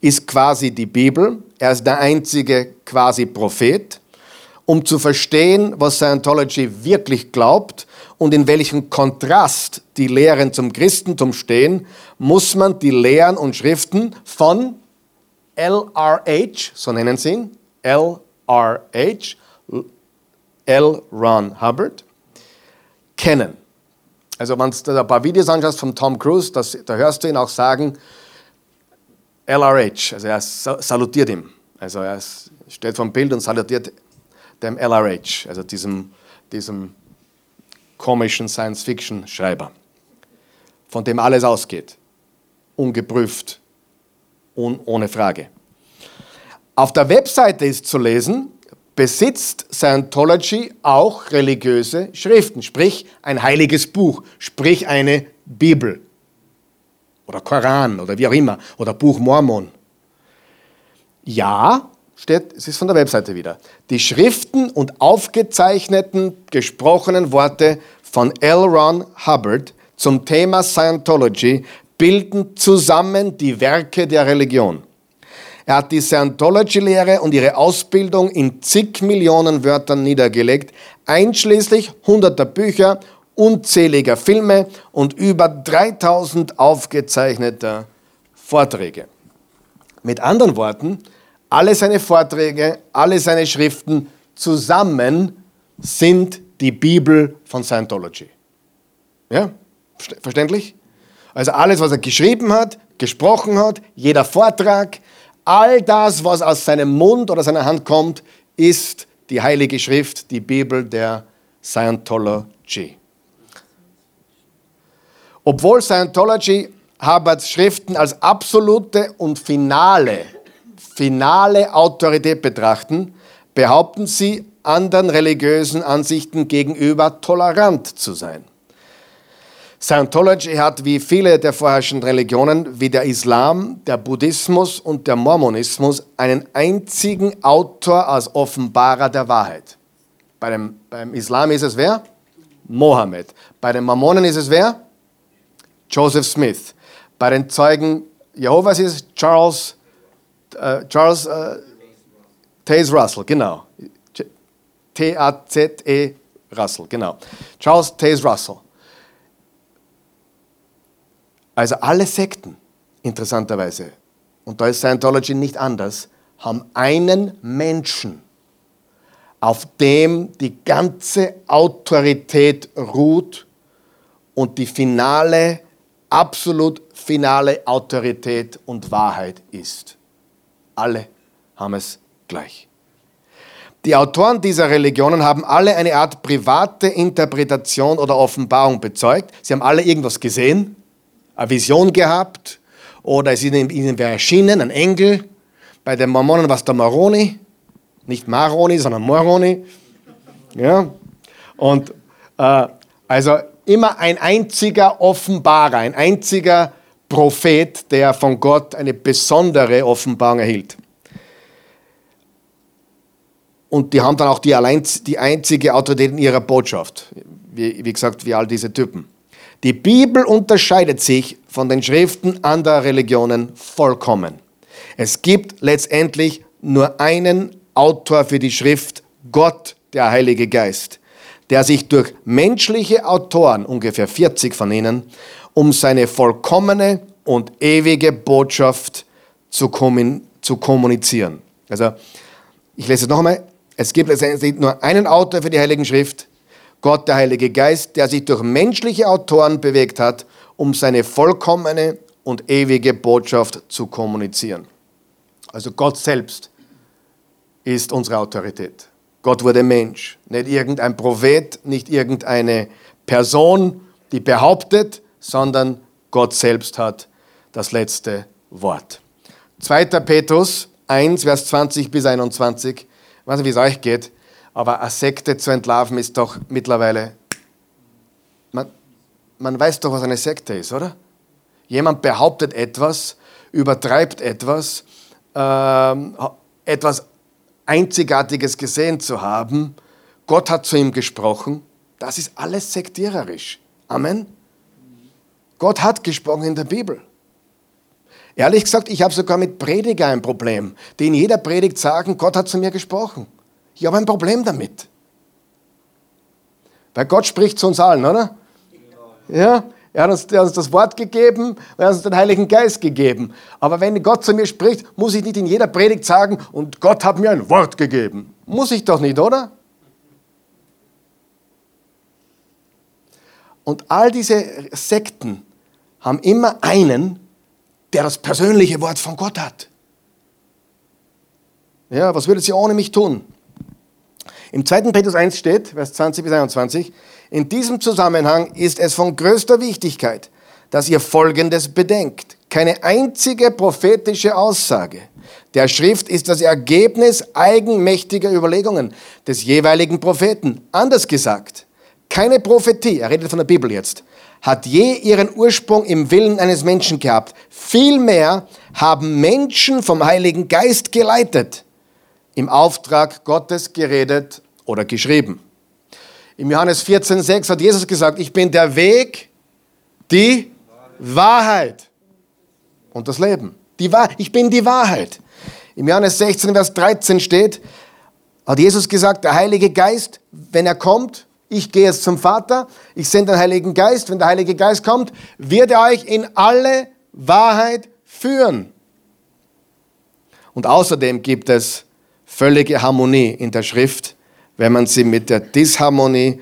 ist quasi die Bibel. Er ist der einzige quasi Prophet. Um zu verstehen, was Scientology wirklich glaubt und in welchem Kontrast die Lehren zum Christentum stehen, muss man die Lehren und Schriften von LRH, so nennen sie ihn, LRH, L. Ron Hubbard, kennen. Also wenn du ein paar Videos anschaust von Tom Cruise, das, da hörst du ihn auch sagen, LRH, also er salutiert ihm. Also er steht vom Bild und salutiert dem LRH, also diesem, diesem komischen Science-Fiction-Schreiber, von dem alles ausgeht, ungeprüft und ohne Frage. Auf der Webseite ist zu lesen, besitzt Scientology auch religiöse Schriften, sprich ein heiliges Buch, sprich eine Bibel oder Koran oder wie auch immer oder Buch Mormon. Ja, steht, es ist von der Webseite wieder. Die Schriften und aufgezeichneten gesprochenen Worte von L. Ron Hubbard zum Thema Scientology bilden zusammen die Werke der Religion. Er hat die Scientology-Lehre und ihre Ausbildung in zig Millionen Wörtern niedergelegt, einschließlich hunderter Bücher, unzähliger Filme und über 3000 aufgezeichneter Vorträge. Mit anderen Worten, alle seine Vorträge, alle seine Schriften zusammen sind die Bibel von Scientology. Ja? Verständlich? Also alles, was er geschrieben hat, gesprochen hat, jeder Vortrag, All das, was aus seinem Mund oder seiner Hand kommt, ist die Heilige Schrift, die Bibel der Scientology. Obwohl Scientology Harvards Schriften als absolute und finale, finale Autorität betrachten, behaupten sie, anderen religiösen Ansichten gegenüber tolerant zu sein. Scientology hat wie viele der vorherrschenden Religionen, wie der Islam, der Buddhismus und der Mormonismus, einen einzigen Autor als Offenbarer der Wahrheit. Bei dem, beim Islam ist es wer? Mohammed. Bei den Mormonen ist es wer? Joseph Smith. Bei den Zeugen Jehovas ist es Charles, äh, Charles äh, Taze Russell, genau. T-A-Z-E Russell, genau. Charles Taze Russell. Also alle Sekten, interessanterweise, und da ist Scientology nicht anders, haben einen Menschen, auf dem die ganze Autorität ruht und die finale, absolut finale Autorität und Wahrheit ist. Alle haben es gleich. Die Autoren dieser Religionen haben alle eine Art private Interpretation oder Offenbarung bezeugt. Sie haben alle irgendwas gesehen, eine Vision gehabt oder es ist ihnen wer erschienen, ein Engel. Bei den Mormonen war es der Moroni, nicht Maroni, sondern Moroni. Ja? Und äh, also immer ein einziger Offenbarer, ein einziger Prophet, der von Gott eine besondere Offenbarung erhielt. Und die haben dann auch die, allein, die einzige Autorität in ihrer Botschaft. Wie, wie gesagt, wie all diese Typen. Die Bibel unterscheidet sich von den Schriften anderer Religionen vollkommen. Es gibt letztendlich nur einen Autor für die Schrift, Gott, der Heilige Geist, der sich durch menschliche Autoren, ungefähr 40 von ihnen, um seine vollkommene und ewige Botschaft zu, kommunizieren. Also, ich lese es noch einmal. Es gibt letztendlich nur einen Autor für die Heiligen Schrift, Gott, der Heilige Geist, der sich durch menschliche Autoren bewegt hat, um seine vollkommene und ewige Botschaft zu kommunizieren. Also Gott selbst ist unsere Autorität. Gott wurde Mensch, nicht irgendein Prophet, nicht irgendeine Person, die behauptet, sondern Gott selbst hat das letzte Wort. 2. Petrus 1, Vers 20 bis 21. Ich weiß nicht, wie es euch geht. Aber eine Sekte zu entlarven ist doch mittlerweile. Man, man weiß doch, was eine Sekte ist, oder? Jemand behauptet etwas, übertreibt etwas, ähm, etwas Einzigartiges gesehen zu haben. Gott hat zu ihm gesprochen. Das ist alles sektiererisch. Amen. Gott hat gesprochen in der Bibel. Ehrlich gesagt, ich habe sogar mit Prediger ein Problem, die in jeder Predigt sagen, Gott hat zu mir gesprochen. Ich habe ein Problem damit. Weil Gott spricht zu uns allen, oder? Ja, er hat, uns, er hat uns das Wort gegeben, er hat uns den Heiligen Geist gegeben. Aber wenn Gott zu mir spricht, muss ich nicht in jeder Predigt sagen, und Gott hat mir ein Wort gegeben. Muss ich doch nicht, oder? Und all diese Sekten haben immer einen, der das persönliche Wort von Gott hat. Ja, was würdet ihr ohne mich tun? Im 2. Petrus 1 steht, Vers 20 bis 21, in diesem Zusammenhang ist es von größter Wichtigkeit, dass ihr Folgendes bedenkt. Keine einzige prophetische Aussage der Schrift ist das Ergebnis eigenmächtiger Überlegungen des jeweiligen Propheten. Anders gesagt, keine Prophetie, er redet von der Bibel jetzt, hat je ihren Ursprung im Willen eines Menschen gehabt. Vielmehr haben Menschen vom Heiligen Geist geleitet, im Auftrag Gottes geredet oder geschrieben. Im Johannes 14,6 hat Jesus gesagt, ich bin der Weg, die Wahrheit und das Leben. Die ich bin die Wahrheit. Im Johannes 16, Vers 13 steht, hat Jesus gesagt, der Heilige Geist, wenn er kommt, ich gehe jetzt zum Vater, ich sende den Heiligen Geist, wenn der Heilige Geist kommt, wird er euch in alle Wahrheit führen. Und außerdem gibt es völlige Harmonie in der Schrift, wenn man sie mit der Disharmonie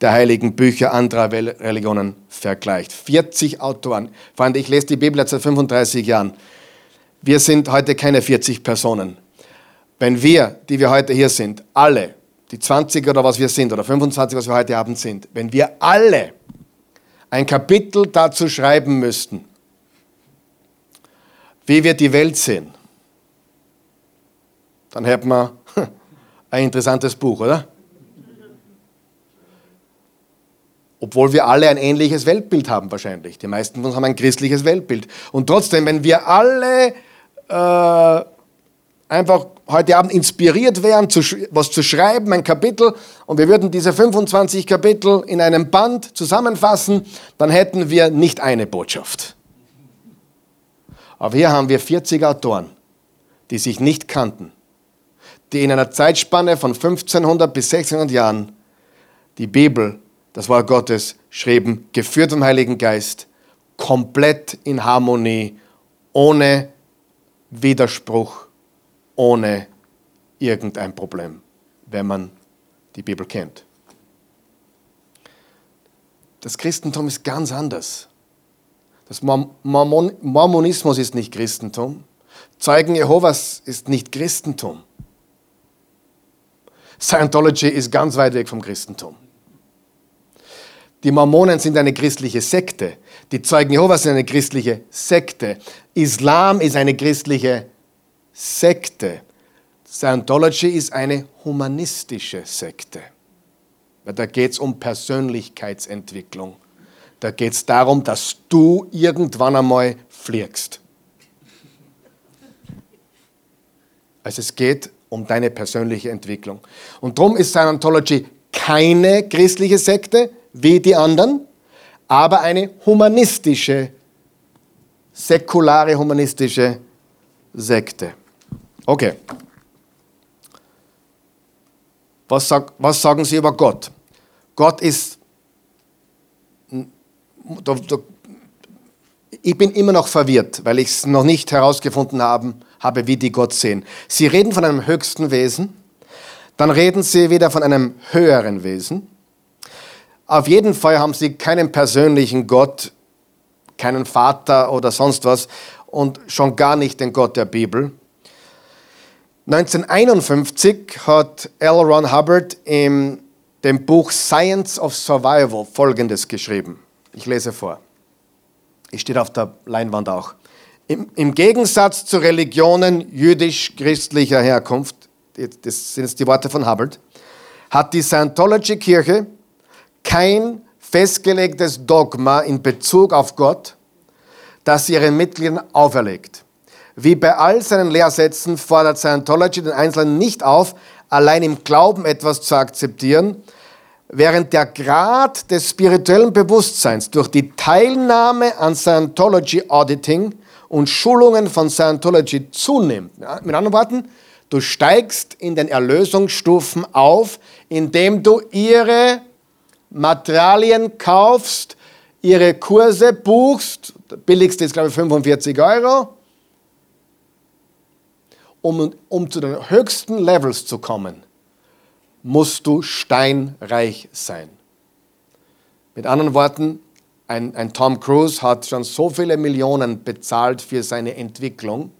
der heiligen Bücher anderer Religionen vergleicht. 40 Autoren. Freunde, ich lese die Bibel seit 35 Jahren. Wir sind heute keine 40 Personen. Wenn wir, die wir heute hier sind, alle die 20 oder was wir sind, oder 25, was wir heute Abend sind, wenn wir alle ein Kapitel dazu schreiben müssten, wie wir die Welt sehen, dann hätten wir ein interessantes Buch, oder? Obwohl wir alle ein ähnliches Weltbild haben wahrscheinlich. Die meisten von uns haben ein christliches Weltbild. Und trotzdem, wenn wir alle äh, einfach heute Abend inspiriert wären, was zu schreiben, ein Kapitel, und wir würden diese 25 Kapitel in einem Band zusammenfassen, dann hätten wir nicht eine Botschaft. Aber hier haben wir 40 Autoren, die sich nicht kannten, die in einer Zeitspanne von 1500 bis 1600 Jahren die Bibel, das Wort Gottes, schrieben, geführt vom Heiligen Geist, komplett in Harmonie, ohne Widerspruch ohne irgendein Problem, wenn man die Bibel kennt. Das Christentum ist ganz anders. Das Mormon Mormonismus ist nicht Christentum. Zeugen Jehovas ist nicht Christentum. Scientology ist ganz weit weg vom Christentum. Die Mormonen sind eine christliche Sekte. Die Zeugen Jehovas sind eine christliche Sekte. Islam ist eine christliche Sekte. Scientology ist eine humanistische Sekte. Da geht es um Persönlichkeitsentwicklung. Da geht es darum, dass du irgendwann einmal fliegst. Also es geht um deine persönliche Entwicklung. Und darum ist Scientology keine christliche Sekte wie die anderen, aber eine humanistische, säkulare humanistische Sekte. Okay. Was, sag, was sagen Sie über Gott? Gott ist. Da, da, ich bin immer noch verwirrt, weil ich es noch nicht herausgefunden haben, habe, wie die Gott sehen. Sie reden von einem höchsten Wesen, dann reden sie wieder von einem höheren Wesen. Auf jeden Fall haben sie keinen persönlichen Gott, keinen Vater oder sonst was und schon gar nicht den Gott der Bibel. 1951 hat L. Ron Hubbard in dem Buch Science of Survival Folgendes geschrieben. Ich lese vor. Es steht auf der Leinwand auch. Im, Im, Gegensatz zu Religionen jüdisch-christlicher Herkunft, das sind jetzt die Worte von Hubbard, hat die Scientology-Kirche kein festgelegtes Dogma in Bezug auf Gott, das ihren Mitgliedern auferlegt. Wie bei all seinen Lehrsätzen fordert Scientology den Einzelnen nicht auf, allein im Glauben etwas zu akzeptieren, während der Grad des spirituellen Bewusstseins durch die Teilnahme an Scientology Auditing und Schulungen von Scientology zunimmt. Ja, mit anderen Worten, du steigst in den Erlösungsstufen auf, indem du ihre Materialien kaufst, ihre Kurse buchst, billigste ist glaube ich 45 Euro, um, um zu den höchsten Levels zu kommen, musst du steinreich sein. Mit anderen Worten, ein, ein Tom Cruise hat schon so viele Millionen bezahlt für seine Entwicklung.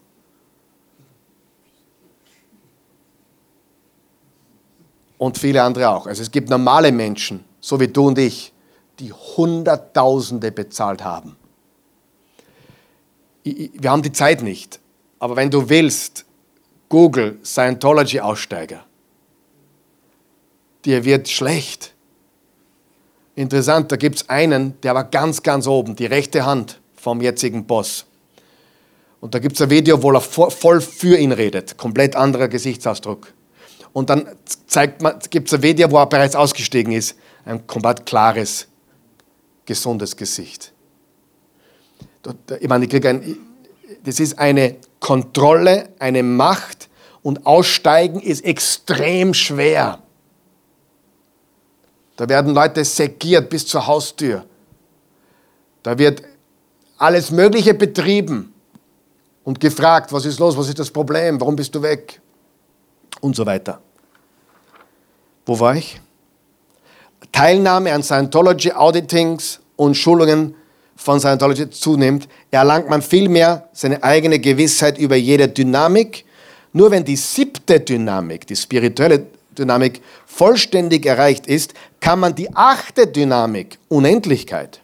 Und viele andere auch. Also es gibt normale Menschen, so wie du und ich, die Hunderttausende bezahlt haben. Wir haben die Zeit nicht, aber wenn du willst, Google Scientology-Aussteiger. Dir wird schlecht. Interessant, da gibt es einen, der war ganz, ganz oben, die rechte Hand vom jetzigen Boss. Und da gibt es ein Video, wo er voll für ihn redet, komplett anderer Gesichtsausdruck. Und dann gibt es ein Video, wo er bereits ausgestiegen ist, ein komplett klares, gesundes Gesicht. Ich meine, ich kriege ein, das ist eine Kontrolle, eine Macht und Aussteigen ist extrem schwer. Da werden Leute segiert bis zur Haustür. Da wird alles Mögliche betrieben und gefragt, was ist los, was ist das Problem, warum bist du weg und so weiter. Wo war ich? Teilnahme an Scientology Auditings und Schulungen von Scientology zunimmt, erlangt man vielmehr seine eigene Gewissheit über jede Dynamik. Nur wenn die siebte Dynamik, die spirituelle Dynamik vollständig erreicht ist, kann man die achte Dynamik, Unendlichkeit,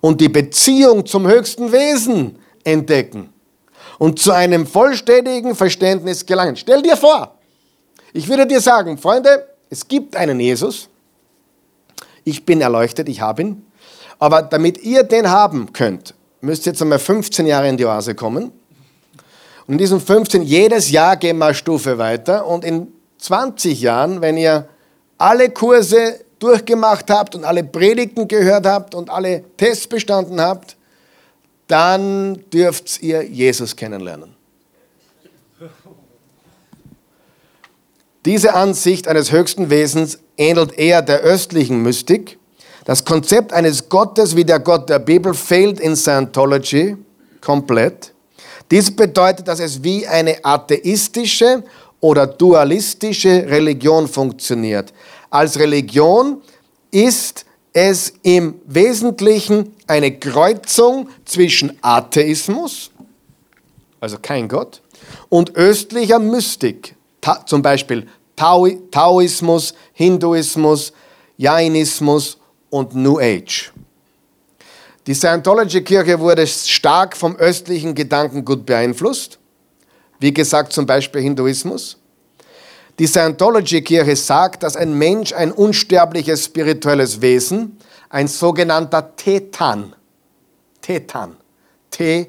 und die Beziehung zum höchsten Wesen entdecken und zu einem vollständigen Verständnis gelangen. Stell dir vor, ich würde dir sagen, Freunde, es gibt einen Jesus, ich bin erleuchtet, ich habe ihn, aber damit ihr den haben könnt, müsst ihr jetzt einmal 15 Jahre in die Oase kommen. Und in diesen 15, jedes Jahr gehen wir eine Stufe weiter und in 20 Jahren, wenn ihr alle Kurse durchgemacht habt und alle Predigten gehört habt und alle Tests bestanden habt, dann dürft ihr Jesus kennenlernen. Diese Ansicht eines höchsten Wesens ähnelt eher der östlichen Mystik. Das Konzept eines Gottes wie der Gott der Bibel fehlt in Scientology komplett. Dies bedeutet, dass es wie eine atheistische oder dualistische Religion funktioniert. Als Religion ist es im Wesentlichen eine Kreuzung zwischen Atheismus, also kein Gott, und östlicher Mystik, zum Beispiel Taoismus, Hinduismus, Jainismus und New Age. Die Scientology-Kirche wurde stark vom östlichen Gedankengut beeinflusst wie gesagt zum Beispiel Hinduismus. Die Scientology-Kirche sagt, dass ein Mensch ein unsterbliches spirituelles Wesen, ein sogenannter Tetan, Tetan, T-H-E-T-A-N,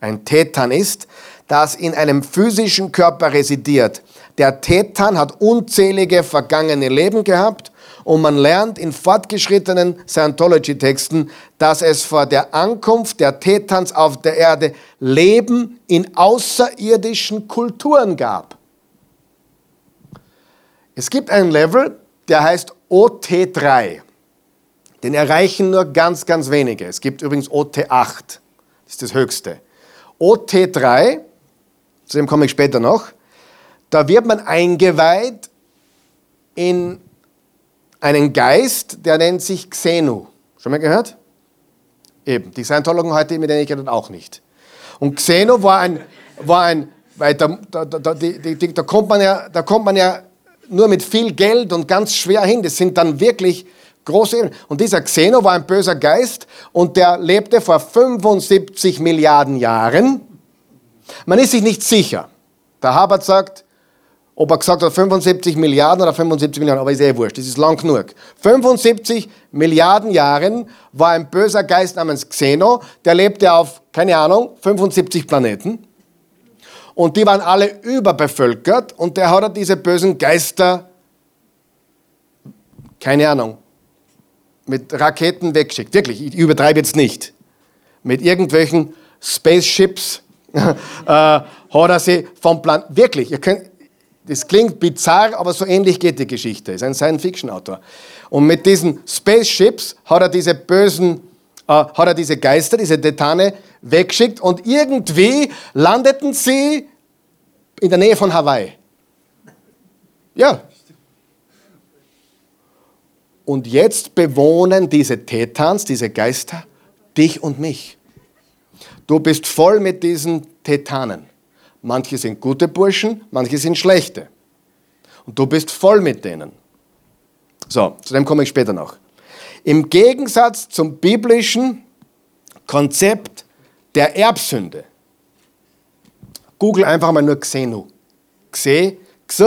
ein Tetan ist, das in einem physischen Körper residiert. Der Tetan hat unzählige vergangene Leben gehabt und man lernt in fortgeschrittenen Scientology-Texten, dass es vor der Ankunft der Tetans auf der Erde Leben in außerirdischen Kulturen gab. Es gibt einen Level, der heißt OT3. Den erreichen nur ganz, ganz wenige. Es gibt übrigens OT8, das ist das höchste. OT3, zu dem komme ich später noch, da wird man eingeweiht in einen Geist, der nennt sich Xenu. Schon mal gehört? Eben, die Scientologen heute, mit denen ich rede, auch nicht. Und Xenu war ein, war ein weil da, da, da, die, die, da, kommt man ja, da kommt man ja nur mit viel Geld und ganz schwer hin. Das sind dann wirklich große. Und dieser Xeno war ein böser Geist und der lebte vor 75 Milliarden Jahren. Man ist sich nicht sicher. Der Habert sagt, ob er gesagt hat 75 Milliarden oder 75 Millionen, aber ist eh wurscht, das ist lang genug. 75 Milliarden Jahren war ein böser Geist namens Xeno, der lebte auf, keine Ahnung, 75 Planeten. Und die waren alle überbevölkert und der hat diese bösen Geister, keine Ahnung, mit Raketen weggeschickt. Wirklich, ich übertreibe jetzt nicht. mit irgendwelchen Spaceships, äh, hat er sie vom Plan, wirklich, ihr könnt, das klingt bizarr, aber so ähnlich geht die Geschichte. Ist ein Science-Fiction-Autor. Und mit diesen Spaceships hat er diese bösen, äh, hat er diese Geister, diese Tetane weggeschickt und irgendwie landeten sie in der Nähe von Hawaii. Ja. Und jetzt bewohnen diese Tetans, diese Geister, dich und mich. Du bist voll mit diesen Tetanen. Manche sind gute Burschen, manche sind schlechte. Und du bist voll mit denen. So, zu dem komme ich später noch. Im Gegensatz zum biblischen Konzept der Erbsünde. Google einfach mal nur Xenu. Xe, X,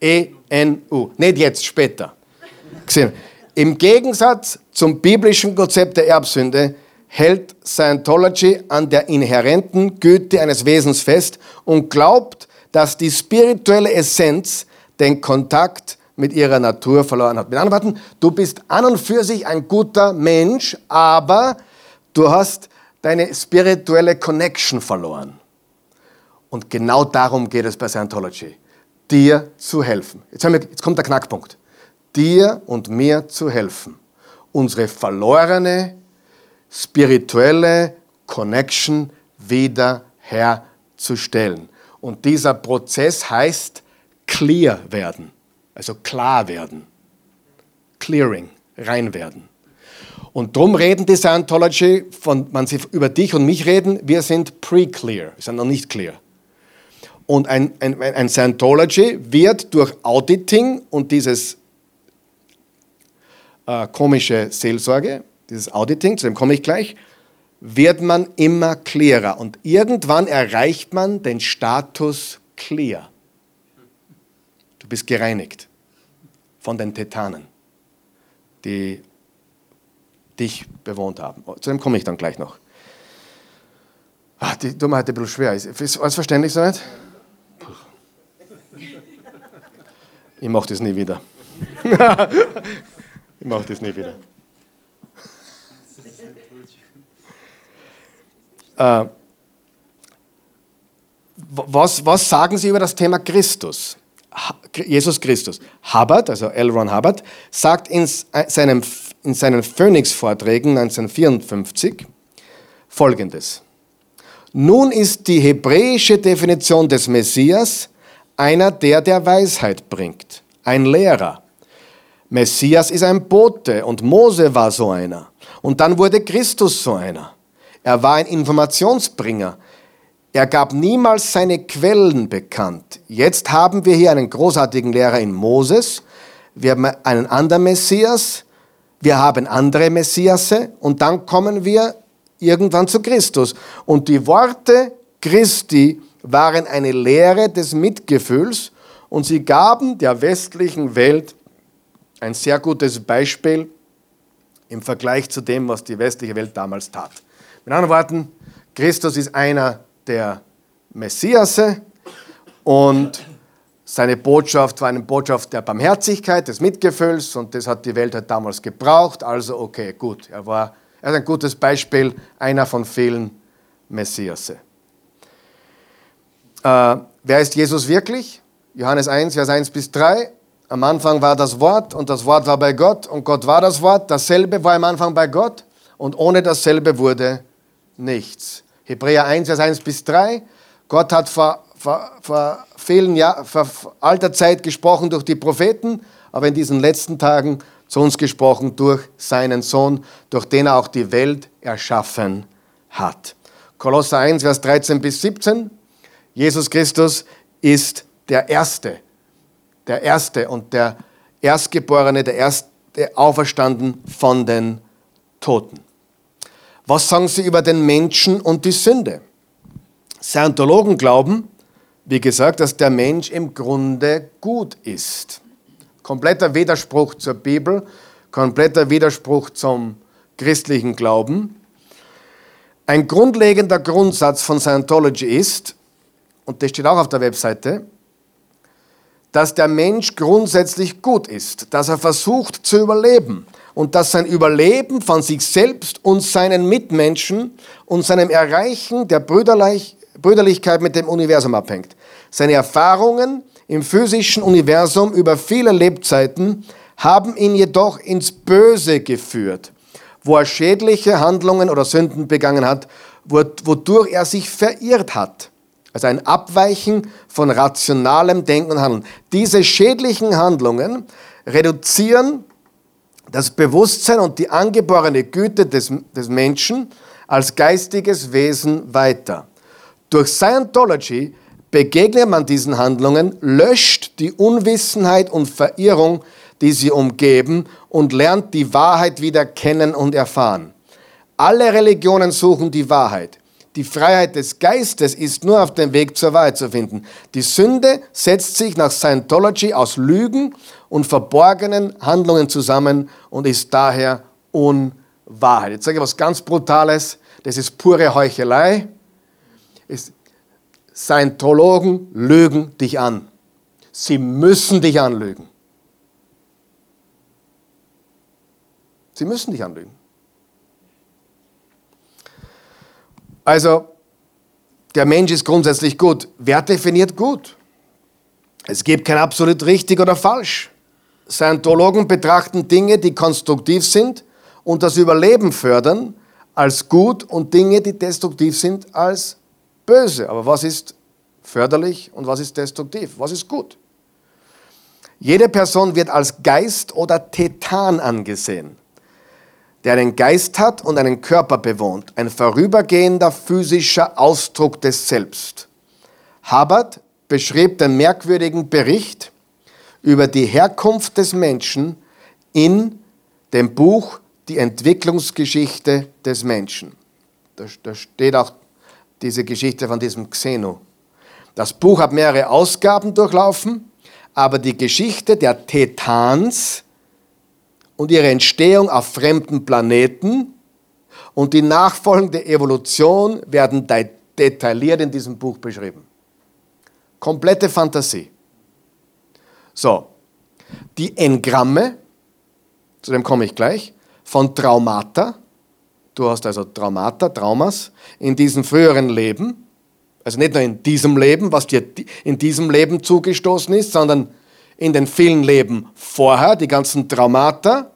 E, N, U. Nicht jetzt, später. Xenu. Im Gegensatz zum biblischen Konzept der Erbsünde hält Scientology an der inhärenten Güte eines Wesens fest und glaubt, dass die spirituelle Essenz den Kontakt mit ihrer Natur verloren hat. Mit anderen Worten, du bist an und für sich ein guter Mensch, aber du hast deine spirituelle Connection verloren. Und genau darum geht es bei Scientology. Dir zu helfen. Jetzt, wir, jetzt kommt der Knackpunkt. Dir und mir zu helfen. Unsere verlorene spirituelle Connection wieder herzustellen. Und dieser Prozess heißt clear werden, also klar werden. Clearing, rein werden. Und darum reden die Scientology, von, wenn sie über dich und mich reden, wir sind pre-clear, wir sind noch nicht clear. Und ein, ein, ein Scientology wird durch Auditing und dieses äh, komische Seelsorge, dieses Auditing, zu dem komme ich gleich, wird man immer klarer. Und irgendwann erreicht man den Status clear. Du bist gereinigt von den Tetanen, die dich bewohnt haben. Zu dem komme ich dann gleich noch. Ach, die Dummheit ist ein bisschen schwer. Ist alles verständlich soweit? Ich mache das nie wieder. ich mache das nie wieder. Äh, was, was sagen Sie über das Thema Christus? Jesus Christus. Hubbard, also L. Ron Hubbard, sagt in, äh, seinem, in seinen Phoenix-Vorträgen 1954 Folgendes. Nun ist die hebräische Definition des Messias einer, der der Weisheit bringt, ein Lehrer. Messias ist ein Bote und Mose war so einer. Und dann wurde Christus so einer. Er war ein Informationsbringer. Er gab niemals seine Quellen bekannt. Jetzt haben wir hier einen großartigen Lehrer in Moses. Wir haben einen anderen Messias. Wir haben andere Messiasse. Und dann kommen wir irgendwann zu Christus. Und die Worte Christi waren eine Lehre des Mitgefühls und sie gaben der westlichen Welt ein sehr gutes Beispiel im Vergleich zu dem, was die westliche Welt damals tat. Mit anderen Worten, Christus ist einer der Messiasse und seine Botschaft war eine Botschaft der Barmherzigkeit, des Mitgefühls und das hat die Welt halt damals gebraucht. Also okay, gut, er war er ist ein gutes Beispiel, einer von vielen Messiasse. Äh, wer ist Jesus wirklich? Johannes 1, Vers 1 bis 3. Am Anfang war das Wort und das Wort war bei Gott und Gott war das Wort. Dasselbe war am Anfang bei Gott und ohne dasselbe wurde nichts. Hebräer 1, Vers 1 bis 3. Gott hat vor, vor, vor vielen Jahr, alter Zeit gesprochen durch die Propheten, aber in diesen letzten Tagen zu uns gesprochen durch seinen Sohn, durch den er auch die Welt erschaffen hat. Kolosser 1, Vers 13 bis 17. Jesus Christus ist der Erste, der Erste und der Erstgeborene, der Erste auferstanden von den Toten. Was sagen Sie über den Menschen und die Sünde? Scientologen glauben, wie gesagt, dass der Mensch im Grunde gut ist. Kompletter Widerspruch zur Bibel, kompletter Widerspruch zum christlichen Glauben. Ein grundlegender Grundsatz von Scientology ist, und das steht auch auf der Webseite, dass der Mensch grundsätzlich gut ist, dass er versucht zu überleben und dass sein Überleben von sich selbst und seinen Mitmenschen und seinem Erreichen der Brüderlich Brüderlichkeit mit dem Universum abhängt. Seine Erfahrungen im physischen Universum über viele Lebzeiten haben ihn jedoch ins Böse geführt, wo er schädliche Handlungen oder Sünden begangen hat, wodurch er sich verirrt hat. Also ein Abweichen von rationalem Denken und Handeln. Diese schädlichen Handlungen reduzieren das Bewusstsein und die angeborene Güte des, des Menschen als geistiges Wesen weiter. Durch Scientology begegnet man diesen Handlungen, löscht die Unwissenheit und Verirrung, die sie umgeben und lernt die Wahrheit wieder kennen und erfahren. Alle Religionen suchen die Wahrheit. Die Freiheit des Geistes ist nur auf dem Weg zur Wahrheit zu finden. Die Sünde setzt sich nach Scientology aus Lügen und verborgenen Handlungen zusammen und ist daher Unwahrheit. Jetzt sage ich was ganz Brutales. Das ist pure Heuchelei. Scientologen lügen dich an. Sie müssen dich anlügen. Sie müssen dich anlügen. Also, der Mensch ist grundsätzlich gut. Wer definiert gut? Es gibt kein absolut richtig oder falsch. Scientologen betrachten Dinge, die konstruktiv sind und das Überleben fördern, als gut und Dinge, die destruktiv sind, als böse. Aber was ist förderlich und was ist destruktiv? Was ist gut? Jede Person wird als Geist oder Tetan angesehen, der einen Geist hat und einen Körper bewohnt, ein vorübergehender physischer Ausdruck des Selbst. Hubbard beschrieb den merkwürdigen Bericht über die Herkunft des Menschen in dem Buch Die Entwicklungsgeschichte des Menschen. Da, da steht auch diese Geschichte von diesem Xeno. Das Buch hat mehrere Ausgaben durchlaufen, aber die Geschichte der Tetans und ihre Entstehung auf fremden Planeten und die nachfolgende Evolution werden detailliert in diesem Buch beschrieben. Komplette Fantasie. So, die Engramme, zu dem komme ich gleich, von Traumata, du hast also Traumata, Traumas, in diesem früheren Leben, also nicht nur in diesem Leben, was dir in diesem Leben zugestoßen ist, sondern in den vielen Leben vorher, die ganzen Traumata,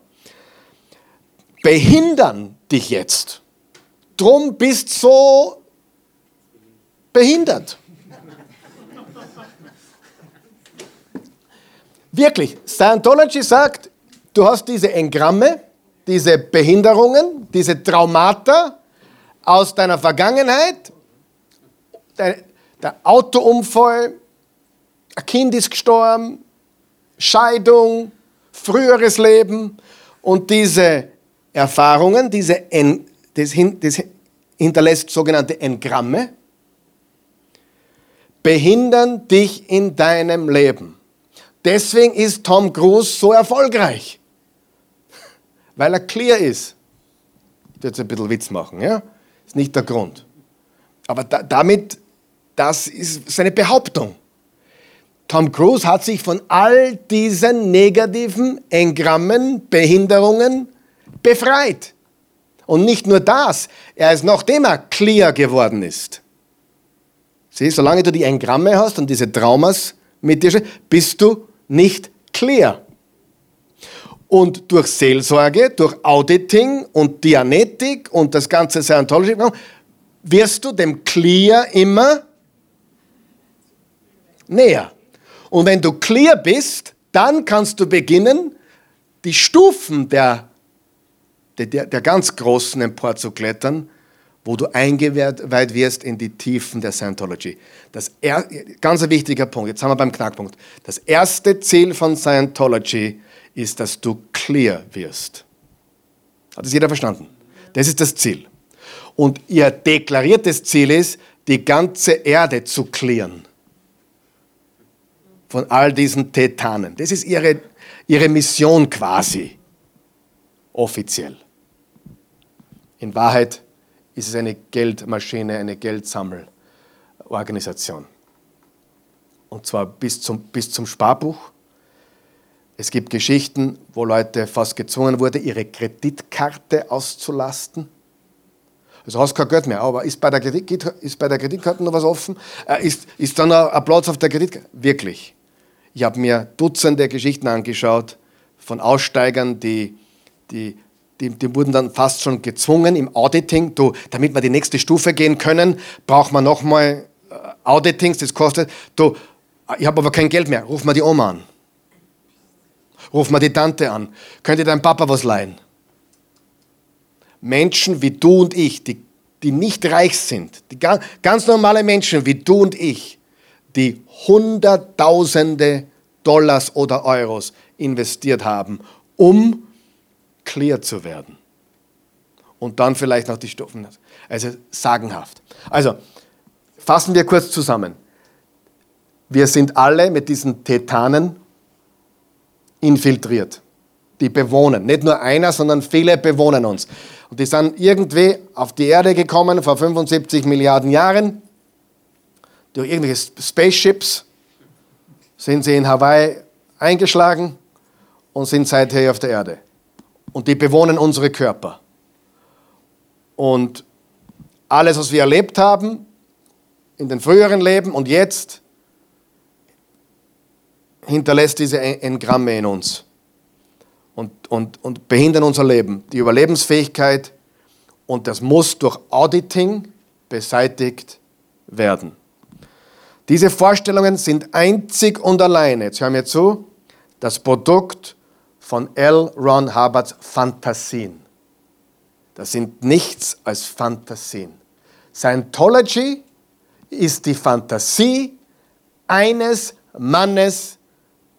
behindern dich jetzt. Drum bist so behindert. Wirklich, Scientology sagt, du hast diese Engramme, diese Behinderungen, diese Traumata aus deiner Vergangenheit, der, der Autounfall, ein Kind ist gestorben, Scheidung, früheres Leben und diese Erfahrungen, diese en, das, das hinterlässt sogenannte Engramme, behindern dich in deinem Leben. Deswegen ist Tom Cruise so erfolgreich, weil er clear ist. Ich werde jetzt ein bisschen Witz machen, ja? Ist nicht der Grund. Aber da, damit, das ist seine Behauptung. Tom Cruise hat sich von all diesen negativen Engrammen, Behinderungen befreit. Und nicht nur das, er ist nachdem er clear geworden ist. Sieh, solange du die Engramme hast und diese Traumas mit dir, bist du nicht clear. Und durch Seelsorge, durch Auditing und Dianetik und das ganze Scientology wirst du dem Clear immer näher. Und wenn du clear bist, dann kannst du beginnen, die Stufen der, der, der ganz Großen emporzuklettern, wo du eingeweiht wirst in die Tiefen der Scientology. Das er, ganz ein wichtiger Punkt, jetzt haben wir beim Knackpunkt. Das erste Ziel von Scientology ist, dass du clear wirst. Hat das jeder verstanden? Das ist das Ziel. Und ihr deklariertes Ziel ist, die ganze Erde zu klären. Von all diesen Tetanen. Das ist ihre, ihre Mission quasi. Offiziell. In Wahrheit ist es eine Geldmaschine, eine Geldsammelorganisation. Und zwar bis zum, bis zum Sparbuch, Es gibt Geschichten, wo Leute fast gezwungen wurden, ihre Kreditkarte auszulasten. Also hast kein Geld mehr, aber ist bei der, Kredit, ist bei der Kreditkarte noch was offen? Äh, ist, ist dann ein Platz auf der Kreditkarte? Wirklich. Ich habe mir Dutzende Geschichten angeschaut von Aussteigern, die, die, die, die, wurden dann fast schon gezwungen im Auditing. Du, damit wir die nächste Stufe gehen können, braucht man nochmal äh, Auditings, das kostet. Du, ich habe aber kein Geld mehr, ruf mal die Oma an. Ruf mal die Tante an. Könnte dein Papa was leihen? Menschen wie du und ich, die, die nicht reich sind, die ganz, ganz normale Menschen wie du und ich, die Hunderttausende Dollars oder Euros investiert haben, um clear zu werden. Und dann vielleicht noch die Stufen. Also sagenhaft. Also, fassen wir kurz zusammen. Wir sind alle mit diesen Tetanen infiltriert. Die bewohnen. Nicht nur einer, sondern viele bewohnen uns. Und die sind irgendwie auf die Erde gekommen vor 75 Milliarden Jahren. Durch irgendwelche Spaceships sind sie in Hawaii eingeschlagen und sind seither auf der Erde. Und die bewohnen unsere Körper. Und alles, was wir erlebt haben in den früheren Leben und jetzt, hinterlässt diese Engramme in uns und, und, und behindern unser Leben, die Überlebensfähigkeit und das muss durch Auditing beseitigt werden. Diese Vorstellungen sind einzig und alleine, jetzt hören wir zu, das Produkt von L. Ron Hubbards Fantasien. Das sind nichts als Fantasien. Scientology ist die Fantasie eines Mannes,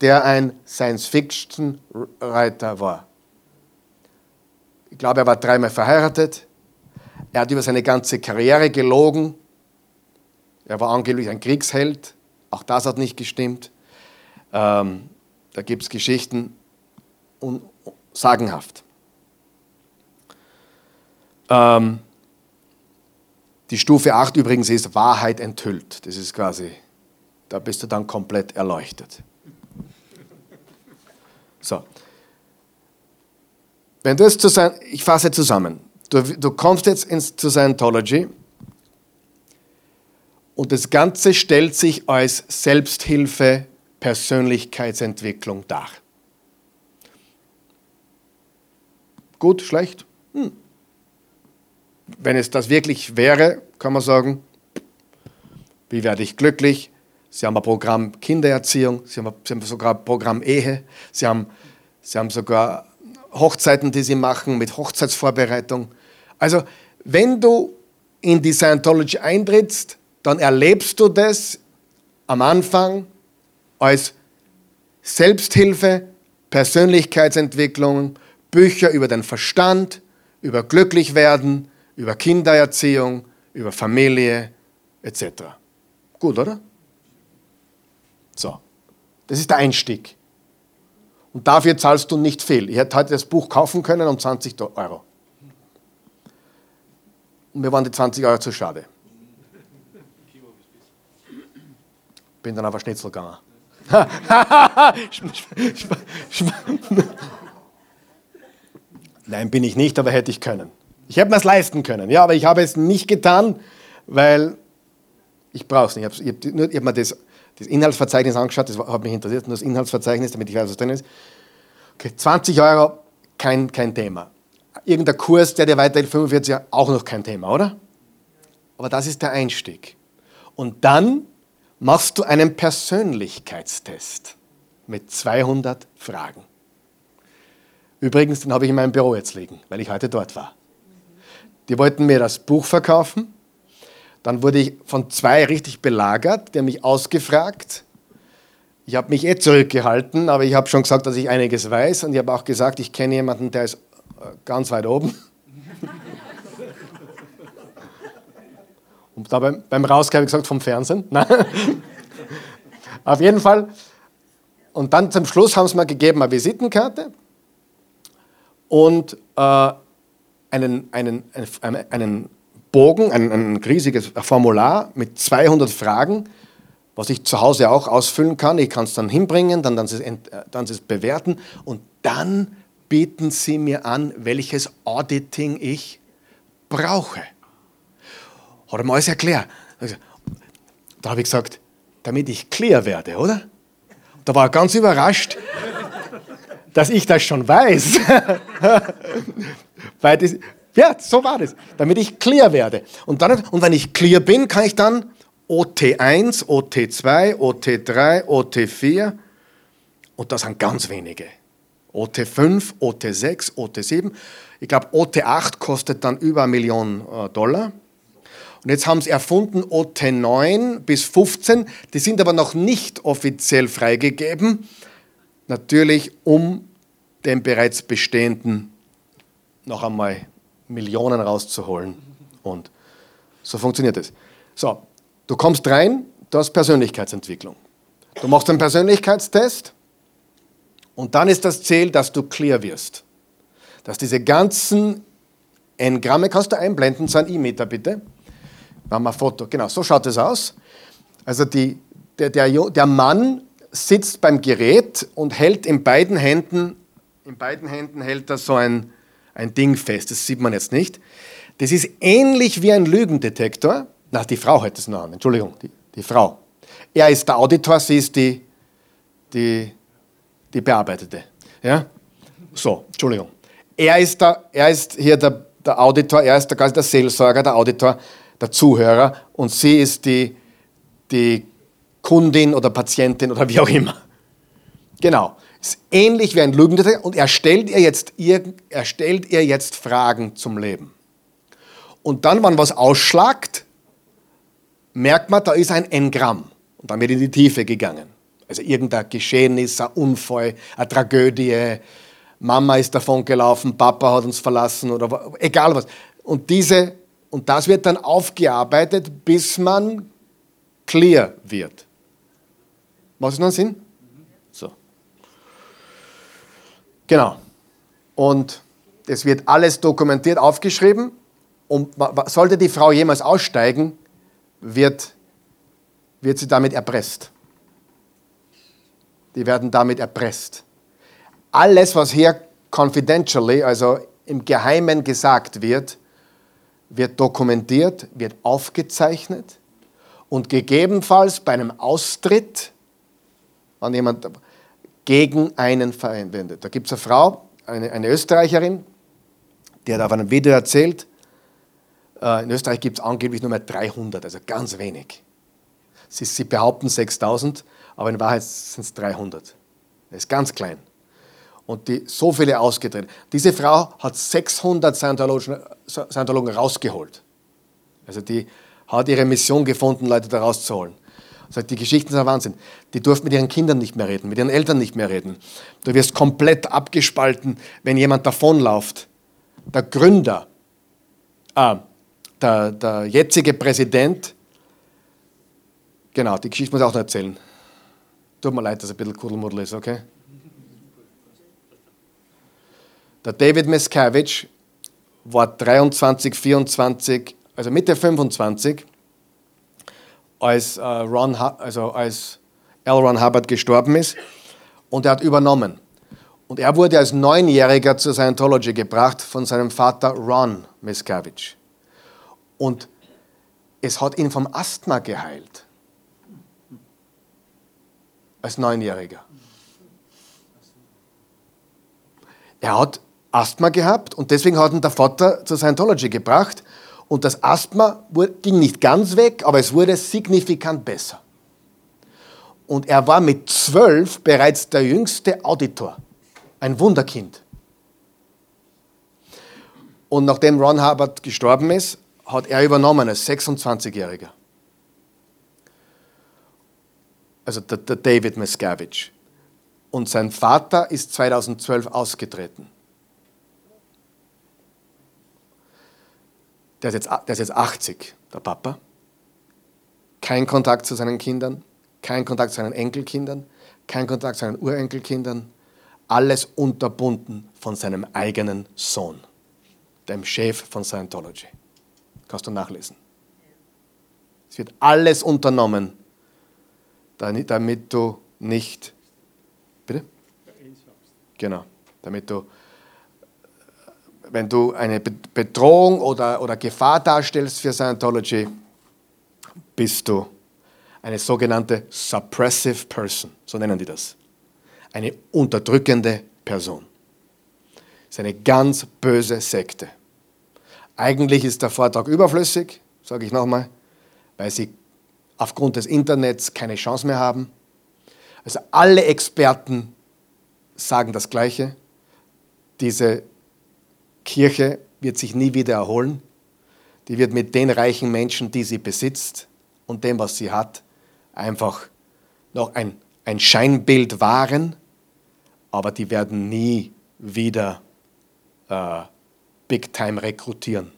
der ein Science-Fiction-Reiter war. Ich glaube, er war dreimal verheiratet. Er hat über seine ganze Karriere gelogen. Er war angeblich ein Kriegsheld. Auch das hat nicht gestimmt. Ähm, da gibt es Geschichten un sagenhaft. Ähm, die Stufe 8 übrigens ist Wahrheit enthüllt. Das ist quasi, da bist du dann komplett erleuchtet. So. Wenn du jetzt zu sein, ich fasse zusammen. Du, du kommst jetzt ins, zu Scientology und das Ganze stellt sich als Selbsthilfe, Persönlichkeitsentwicklung dar. Gut, schlecht? Hm. Wenn es das wirklich wäre, kann man sagen, wie werde ich glücklich? Sie haben ein Programm Kindererziehung, Sie haben, Sie haben sogar ein Programm Ehe, Sie haben, Sie haben sogar Hochzeiten, die Sie machen mit Hochzeitsvorbereitung. Also, wenn du in die Scientology eintrittst, dann erlebst du das am Anfang als Selbsthilfe, Persönlichkeitsentwicklung, Bücher über den Verstand, über Glücklichwerden, über Kindererziehung, über Familie etc. Gut, oder? So, das ist der Einstieg. Und dafür zahlst du nicht viel. Ich hätte heute das Buch kaufen können um 20 Euro. Und mir waren die 20 Euro zu schade. Bin dann auf ein Schnitzel gegangen. Nein, bin ich nicht, aber hätte ich können. Ich hätte mir es leisten können, ja, aber ich habe es nicht getan, weil ich brauche es nicht. Ich habe hab, hab mir das das Inhaltsverzeichnis angeschaut, das hat mich interessiert, nur das Inhaltsverzeichnis, damit ich weiß, was drin ist. Okay, 20 Euro, kein, kein Thema. Irgendein Kurs, der dir weiterhilft, 45 Euro, auch noch kein Thema, oder? Aber das ist der Einstieg. Und dann machst du einen Persönlichkeitstest mit 200 Fragen. Übrigens, den habe ich in meinem Büro jetzt liegen, weil ich heute dort war. Die wollten mir das Buch verkaufen dann wurde ich von zwei richtig belagert, die haben mich ausgefragt. Ich habe mich eh zurückgehalten, aber ich habe schon gesagt, dass ich einiges weiß und ich habe auch gesagt, ich kenne jemanden, der ist äh, ganz weit oben. Und da beim, beim Rausgehen habe ich gesagt, vom Fernsehen. Auf jeden Fall. Und dann zum Schluss haben sie mir gegeben eine Visitenkarte und äh, einen, einen, einen, einen Bogen, ein, ein riesiges Formular mit 200 Fragen, was ich zu Hause auch ausfüllen kann. Ich kann es dann hinbringen, dann, dann, sie, dann sie es bewerten und dann bieten sie mir an, welches Auditing ich brauche. Hat er mir alles erklärt. Da habe ich gesagt, damit ich clear werde, oder? Da war er ganz überrascht, dass ich das schon weiß. Weil das, ja, so war das, damit ich clear werde. Und, dann, und wenn ich clear bin, kann ich dann OT1, OT2, OT3, OT4 und das sind ganz wenige. OT5, OT6, OT7. Ich glaube, OT8 kostet dann über eine Million äh, Dollar. Und jetzt haben sie erfunden OT9 bis 15. Die sind aber noch nicht offiziell freigegeben. Natürlich, um den bereits bestehenden noch einmal Millionen rauszuholen. Und so funktioniert es. So, du kommst rein, du hast Persönlichkeitsentwicklung. Du machst einen Persönlichkeitstest und dann ist das Ziel, dass du clear wirst. Dass diese ganzen Engramme, kannst du einblenden, so ein E-Meter bitte. Machen wir ein Foto. Genau, so schaut es aus. Also die, der, der, der Mann sitzt beim Gerät und hält in beiden Händen, in beiden Händen hält er so ein, ein Ding fest. Das sieht man jetzt nicht. Das ist ähnlich wie ein Lügendetektor. Na, die Frau hat es noch an. Entschuldigung, die, die Frau. Er ist der Auditor, sie ist die, die, die Bearbeitete. Ja? So, Entschuldigung. Er ist, der, er ist hier der, der Auditor, er ist der, quasi der Seelsorger, der Auditor, der Zuhörer und sie ist die, die Kundin oder Patientin oder wie auch immer. Genau. Ist ähnlich wie ein Lügendetektor und er stellt ihr jetzt, er stellt ihr jetzt Fragen zum Leben. Und dann, wenn was ausschlagt, merkt man, da ist ein Engramm. Und dann wird in die Tiefe gegangen. Also irgendein Geschehnis, ein Unfall, eine Tragödie, Mama ist davon gelaufen, Papa hat uns verlassen oder egal was. Und, diese, und das wird dann aufgearbeitet, bis man clear wird. Macht es noch Sinn? So. Genau. Und es wird alles dokumentiert, aufgeschrieben. Und sollte die Frau jemals aussteigen, wird, wird sie damit erpresst. Die werden damit erpresst. Alles, was hier confidentially, also im Geheimen gesagt wird, wird dokumentiert, wird aufgezeichnet und gegebenenfalls bei einem Austritt an jemand gegen einen verwendet. Da gibt es eine Frau, eine, eine, Österreicherin, die hat auf einem Video erzählt, äh, in Österreich gibt es angeblich nur mehr 300, also ganz wenig. Sie, sie behaupten 6000, aber in Wahrheit sind es 300. Das ist ganz klein. Und die, so viele ausgetreten. Diese Frau hat 600 Scientologen rausgeholt. Also die hat ihre Mission gefunden, Leute da rauszuholen. Sagt, die Geschichten sind ein Wahnsinn. Die durften mit ihren Kindern nicht mehr reden, mit ihren Eltern nicht mehr reden. Du wirst komplett abgespalten, wenn jemand davonläuft. Der Gründer, ah, der, der jetzige Präsident, genau, die Geschichte muss ich auch noch erzählen. Tut mir leid, dass es ein bisschen Kuddelmuddel ist, okay? Der David Miscavige war 23, 24, also Mitte 25 als, äh, Ron, also als L. Ron Hubbard gestorben ist und er hat übernommen. Und er wurde als Neunjähriger zur Scientology gebracht von seinem Vater Ron Miscavige. Und es hat ihn vom Asthma geheilt. Als Neunjähriger. Er hat Asthma gehabt und deswegen hat ihn der Vater zur Scientology gebracht und das Asthma ging nicht ganz weg, aber es wurde signifikant besser. Und er war mit zwölf bereits der jüngste Auditor. Ein Wunderkind. Und nachdem Ron Hubbard gestorben ist, hat er übernommen als 26-Jähriger. Also der, der David Miscavige. Und sein Vater ist 2012 ausgetreten. Der ist, jetzt, der ist jetzt 80, der Papa. Kein Kontakt zu seinen Kindern, kein Kontakt zu seinen Enkelkindern, kein Kontakt zu seinen Urenkelkindern. Alles unterbunden von seinem eigenen Sohn, dem Chef von Scientology. Kannst du nachlesen. Es wird alles unternommen, damit du nicht. Bitte? Genau, damit du, wenn du eine Be- Bedrohung oder, oder Gefahr darstellst für Scientology, bist du eine sogenannte suppressive person, so nennen die das. Eine unterdrückende Person. Das ist eine ganz böse Sekte. Eigentlich ist der Vortrag überflüssig, sage ich nochmal, weil sie aufgrund des Internets keine Chance mehr haben. Also alle Experten sagen das Gleiche. Diese Kirche wird sich nie wieder erholen. Die wird mit den reichen Menschen, die sie besitzt und dem, was sie hat, einfach noch ein, ein Scheinbild wahren, aber die werden nie wieder äh, Big Time rekrutieren,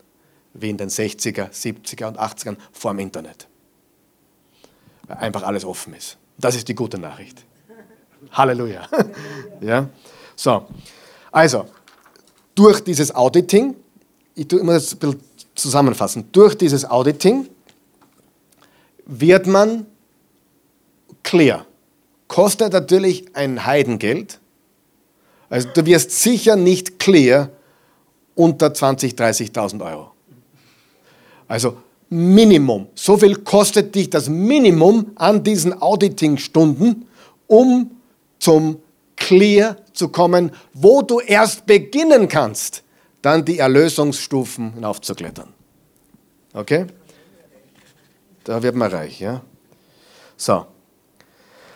wie in den 60er, 70er und 80ern vor dem Internet. Weil einfach alles offen ist. Das ist die gute Nachricht. Halleluja. ja? So, also, durch dieses Auditing, ich tue immer das ein bisschen zusammenfassen, durch dieses Auditing wird man clear. Kostet natürlich ein Heidengeld. Also du wirst sicher nicht clear unter 20.000, 30.000 Euro. Also Minimum. So viel kostet dich das Minimum an diesen Auditing-Stunden, um zum Clear zu kommen, wo du erst beginnen kannst, dann die Erlösungsstufen hinaufzuklettern. Okay? Da wird man reich, ja? So.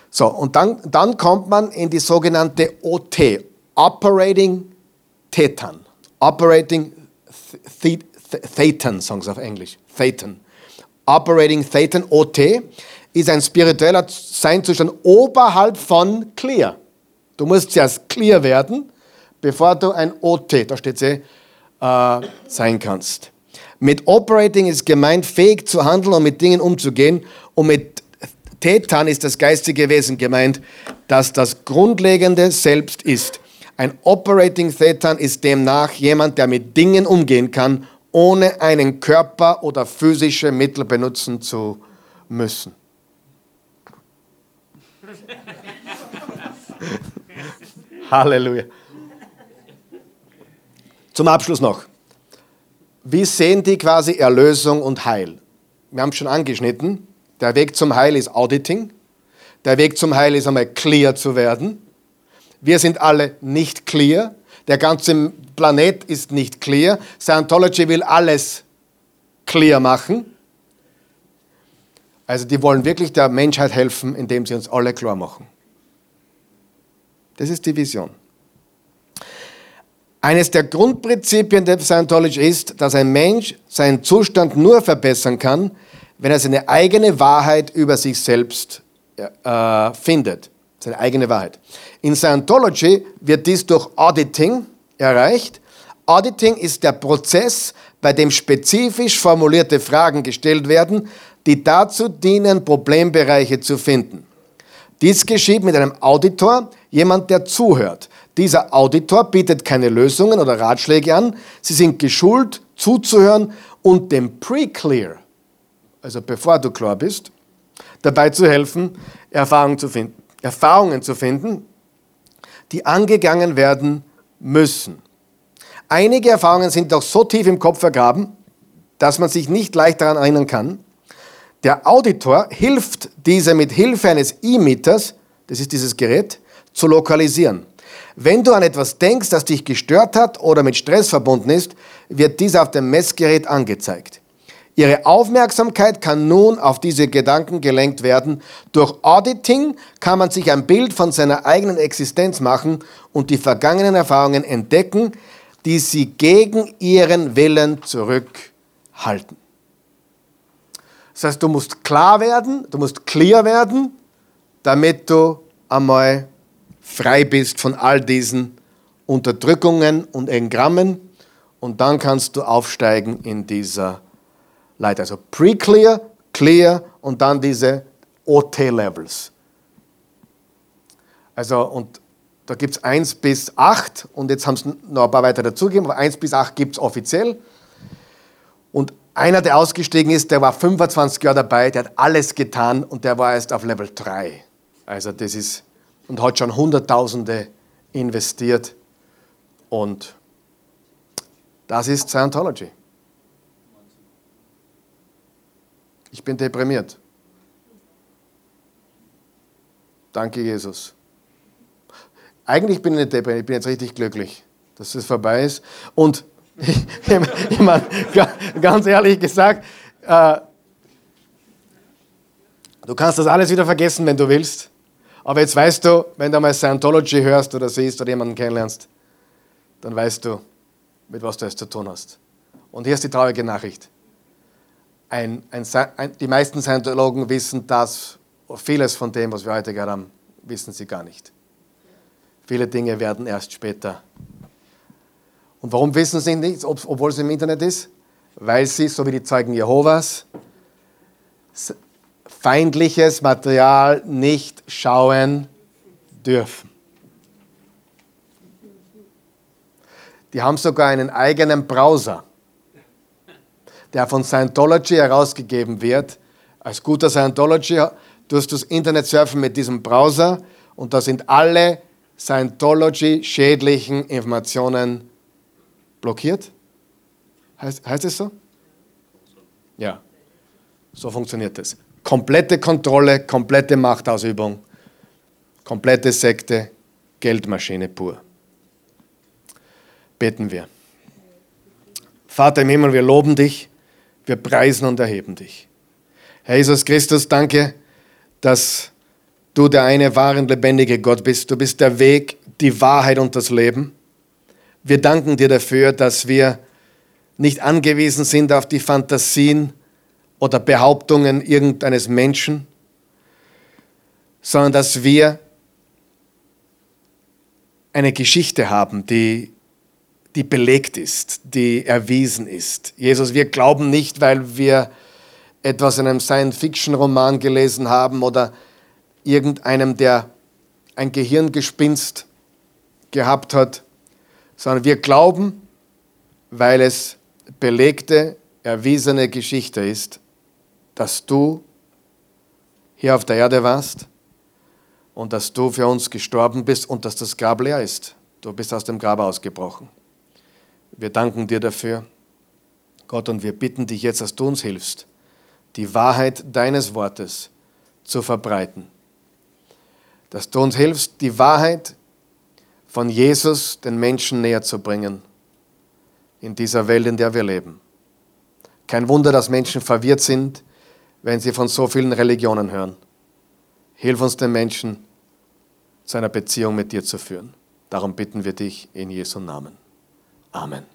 So, und dann, dann kommt man in die sogenannte OT, Operating Thetan. Operating Th- Th- Thetan, sagen sie auf Englisch. Thetan. Operating Thetan, OT, ist ein spiritueller Seinzustand oberhalb von Clear. Du musst zuerst clear werden, bevor du ein OT, da steht eh, äh, sein kannst. Mit Operating ist gemeint, fähig zu handeln und mit Dingen umzugehen. Und mit Thetan ist das geistige Wesen gemeint, das das grundlegende Selbst ist. Ein Operating Thetan ist demnach jemand, der mit Dingen umgehen kann, ohne einen Körper oder physische Mittel benutzen zu müssen. Halleluja. Zum Abschluss noch. Wie sehen die quasi Erlösung und Heil? Wir haben es schon angeschnitten. Der Weg zum Heil ist Auditing. Der Weg zum Heil ist einmal clear zu werden. Wir sind alle nicht clear. Der ganze Planet ist nicht clear. Scientology will alles clear machen. Also die wollen wirklich der Menschheit helfen, indem sie uns alle klar machen. Das ist die Vision. Eines der Grundprinzipien der Scientology ist, dass ein Mensch seinen Zustand nur verbessern kann, wenn er seine eigene Wahrheit über sich selbst äh, findet. Seine eigene Wahrheit. In Scientology wird dies durch Auditing erreicht. Auditing ist der Prozess, bei dem spezifisch formulierte Fragen gestellt werden, die dazu dienen, Problembereiche zu finden. Dies geschieht mit einem Auditor, jemand, der zuhört. Dieser Auditor bietet keine Lösungen oder Ratschläge an. Sie sind geschult, zuzuhören und dem Pre-Clear, also bevor du klar bist, dabei zu helfen, Erfahrungen zu finden, Erfahrungen zu finden, die angegangen werden müssen. Einige Erfahrungen sind doch so tief im Kopf vergraben, dass man sich nicht leicht daran erinnern kann. Der Auditor hilft diese mit Hilfe eines E-Meters, das ist dieses Gerät, zu lokalisieren. Wenn du an etwas denkst, das dich gestört hat oder mit Stress verbunden ist, wird dies auf dem Messgerät angezeigt. Ihre Aufmerksamkeit kann nun auf diese Gedanken gelenkt werden. Durch Auditing kann man sich ein Bild von seiner eigenen Existenz machen und die vergangenen Erfahrungen entdecken, die sie gegen ihren Willen zurückhalten. Das heißt, du musst klar werden, du musst clear werden, damit du einmal frei bist von all diesen Unterdrückungen und Engrammen und dann kannst du aufsteigen in dieser Leiter. Also pre-clear, clear und dann diese OT-Levels. Also und da gibt es 1 bis 8 und jetzt haben es noch ein paar weiter dazugegeben, aber 1 bis 8 gibt es offiziell. Einer, der ausgestiegen ist, der war 25 Jahre dabei, der hat alles getan und der war erst auf Level 3. Also das ist, und hat schon Hunderttausende investiert. Und das ist Scientology. Ich bin deprimiert. Danke, Jesus. Eigentlich bin ich nicht deprimiert, ich bin jetzt richtig glücklich, dass es vorbei ist. Und ich meine, ganz ehrlich gesagt, äh, du kannst das alles wieder vergessen, wenn du willst. Aber jetzt weißt du, wenn du mal Scientology hörst oder siehst oder jemanden kennenlernst, dann weißt du, mit was du es zu tun hast. Und hier ist die traurige Nachricht. Ein, ein, ein, die meisten Scientologen wissen das, vieles von dem, was wir heute gehört haben, wissen sie gar nicht. Viele Dinge werden erst später. Und warum wissen sie nicht, obwohl es im Internet ist? Weil sie, so wie die Zeugen Jehovas, feindliches Material nicht schauen dürfen. Die haben sogar einen eigenen Browser, der von Scientology herausgegeben wird. Als guter Scientology tust du das Internet surfen mit diesem Browser und da sind alle Scientology-schädlichen Informationen blockiert. Heißt, heißt es so? Ja, so funktioniert es. Komplette Kontrolle, komplette Machtausübung, komplette Sekte, Geldmaschine pur. Beten wir. Vater im Himmel, wir loben dich, wir preisen und erheben dich. Herr Jesus Christus, danke, dass du der eine wahre und lebendige Gott bist. Du bist der Weg, die Wahrheit und das Leben. Wir danken dir dafür, dass wir nicht angewiesen sind auf die Fantasien oder Behauptungen irgendeines Menschen, sondern dass wir eine Geschichte haben, die, die belegt ist, die erwiesen ist. Jesus, wir glauben nicht, weil wir etwas in einem Science-Fiction-Roman gelesen haben oder irgendeinem, der ein Gehirngespinst gehabt hat, sondern wir glauben, weil es belegte, erwiesene Geschichte ist, dass du hier auf der Erde warst und dass du für uns gestorben bist und dass das Grab leer ist. Du bist aus dem Grab ausgebrochen. Wir danken dir dafür, Gott, und wir bitten dich jetzt, dass du uns hilfst, die Wahrheit deines Wortes zu verbreiten. Dass du uns hilfst, die Wahrheit von Jesus den Menschen näher zu bringen in dieser Welt, in der wir leben. Kein Wunder, dass Menschen verwirrt sind, wenn sie von so vielen Religionen hören. Hilf uns den Menschen zu einer Beziehung mit dir zu führen. Darum bitten wir dich in Jesu Namen. Amen.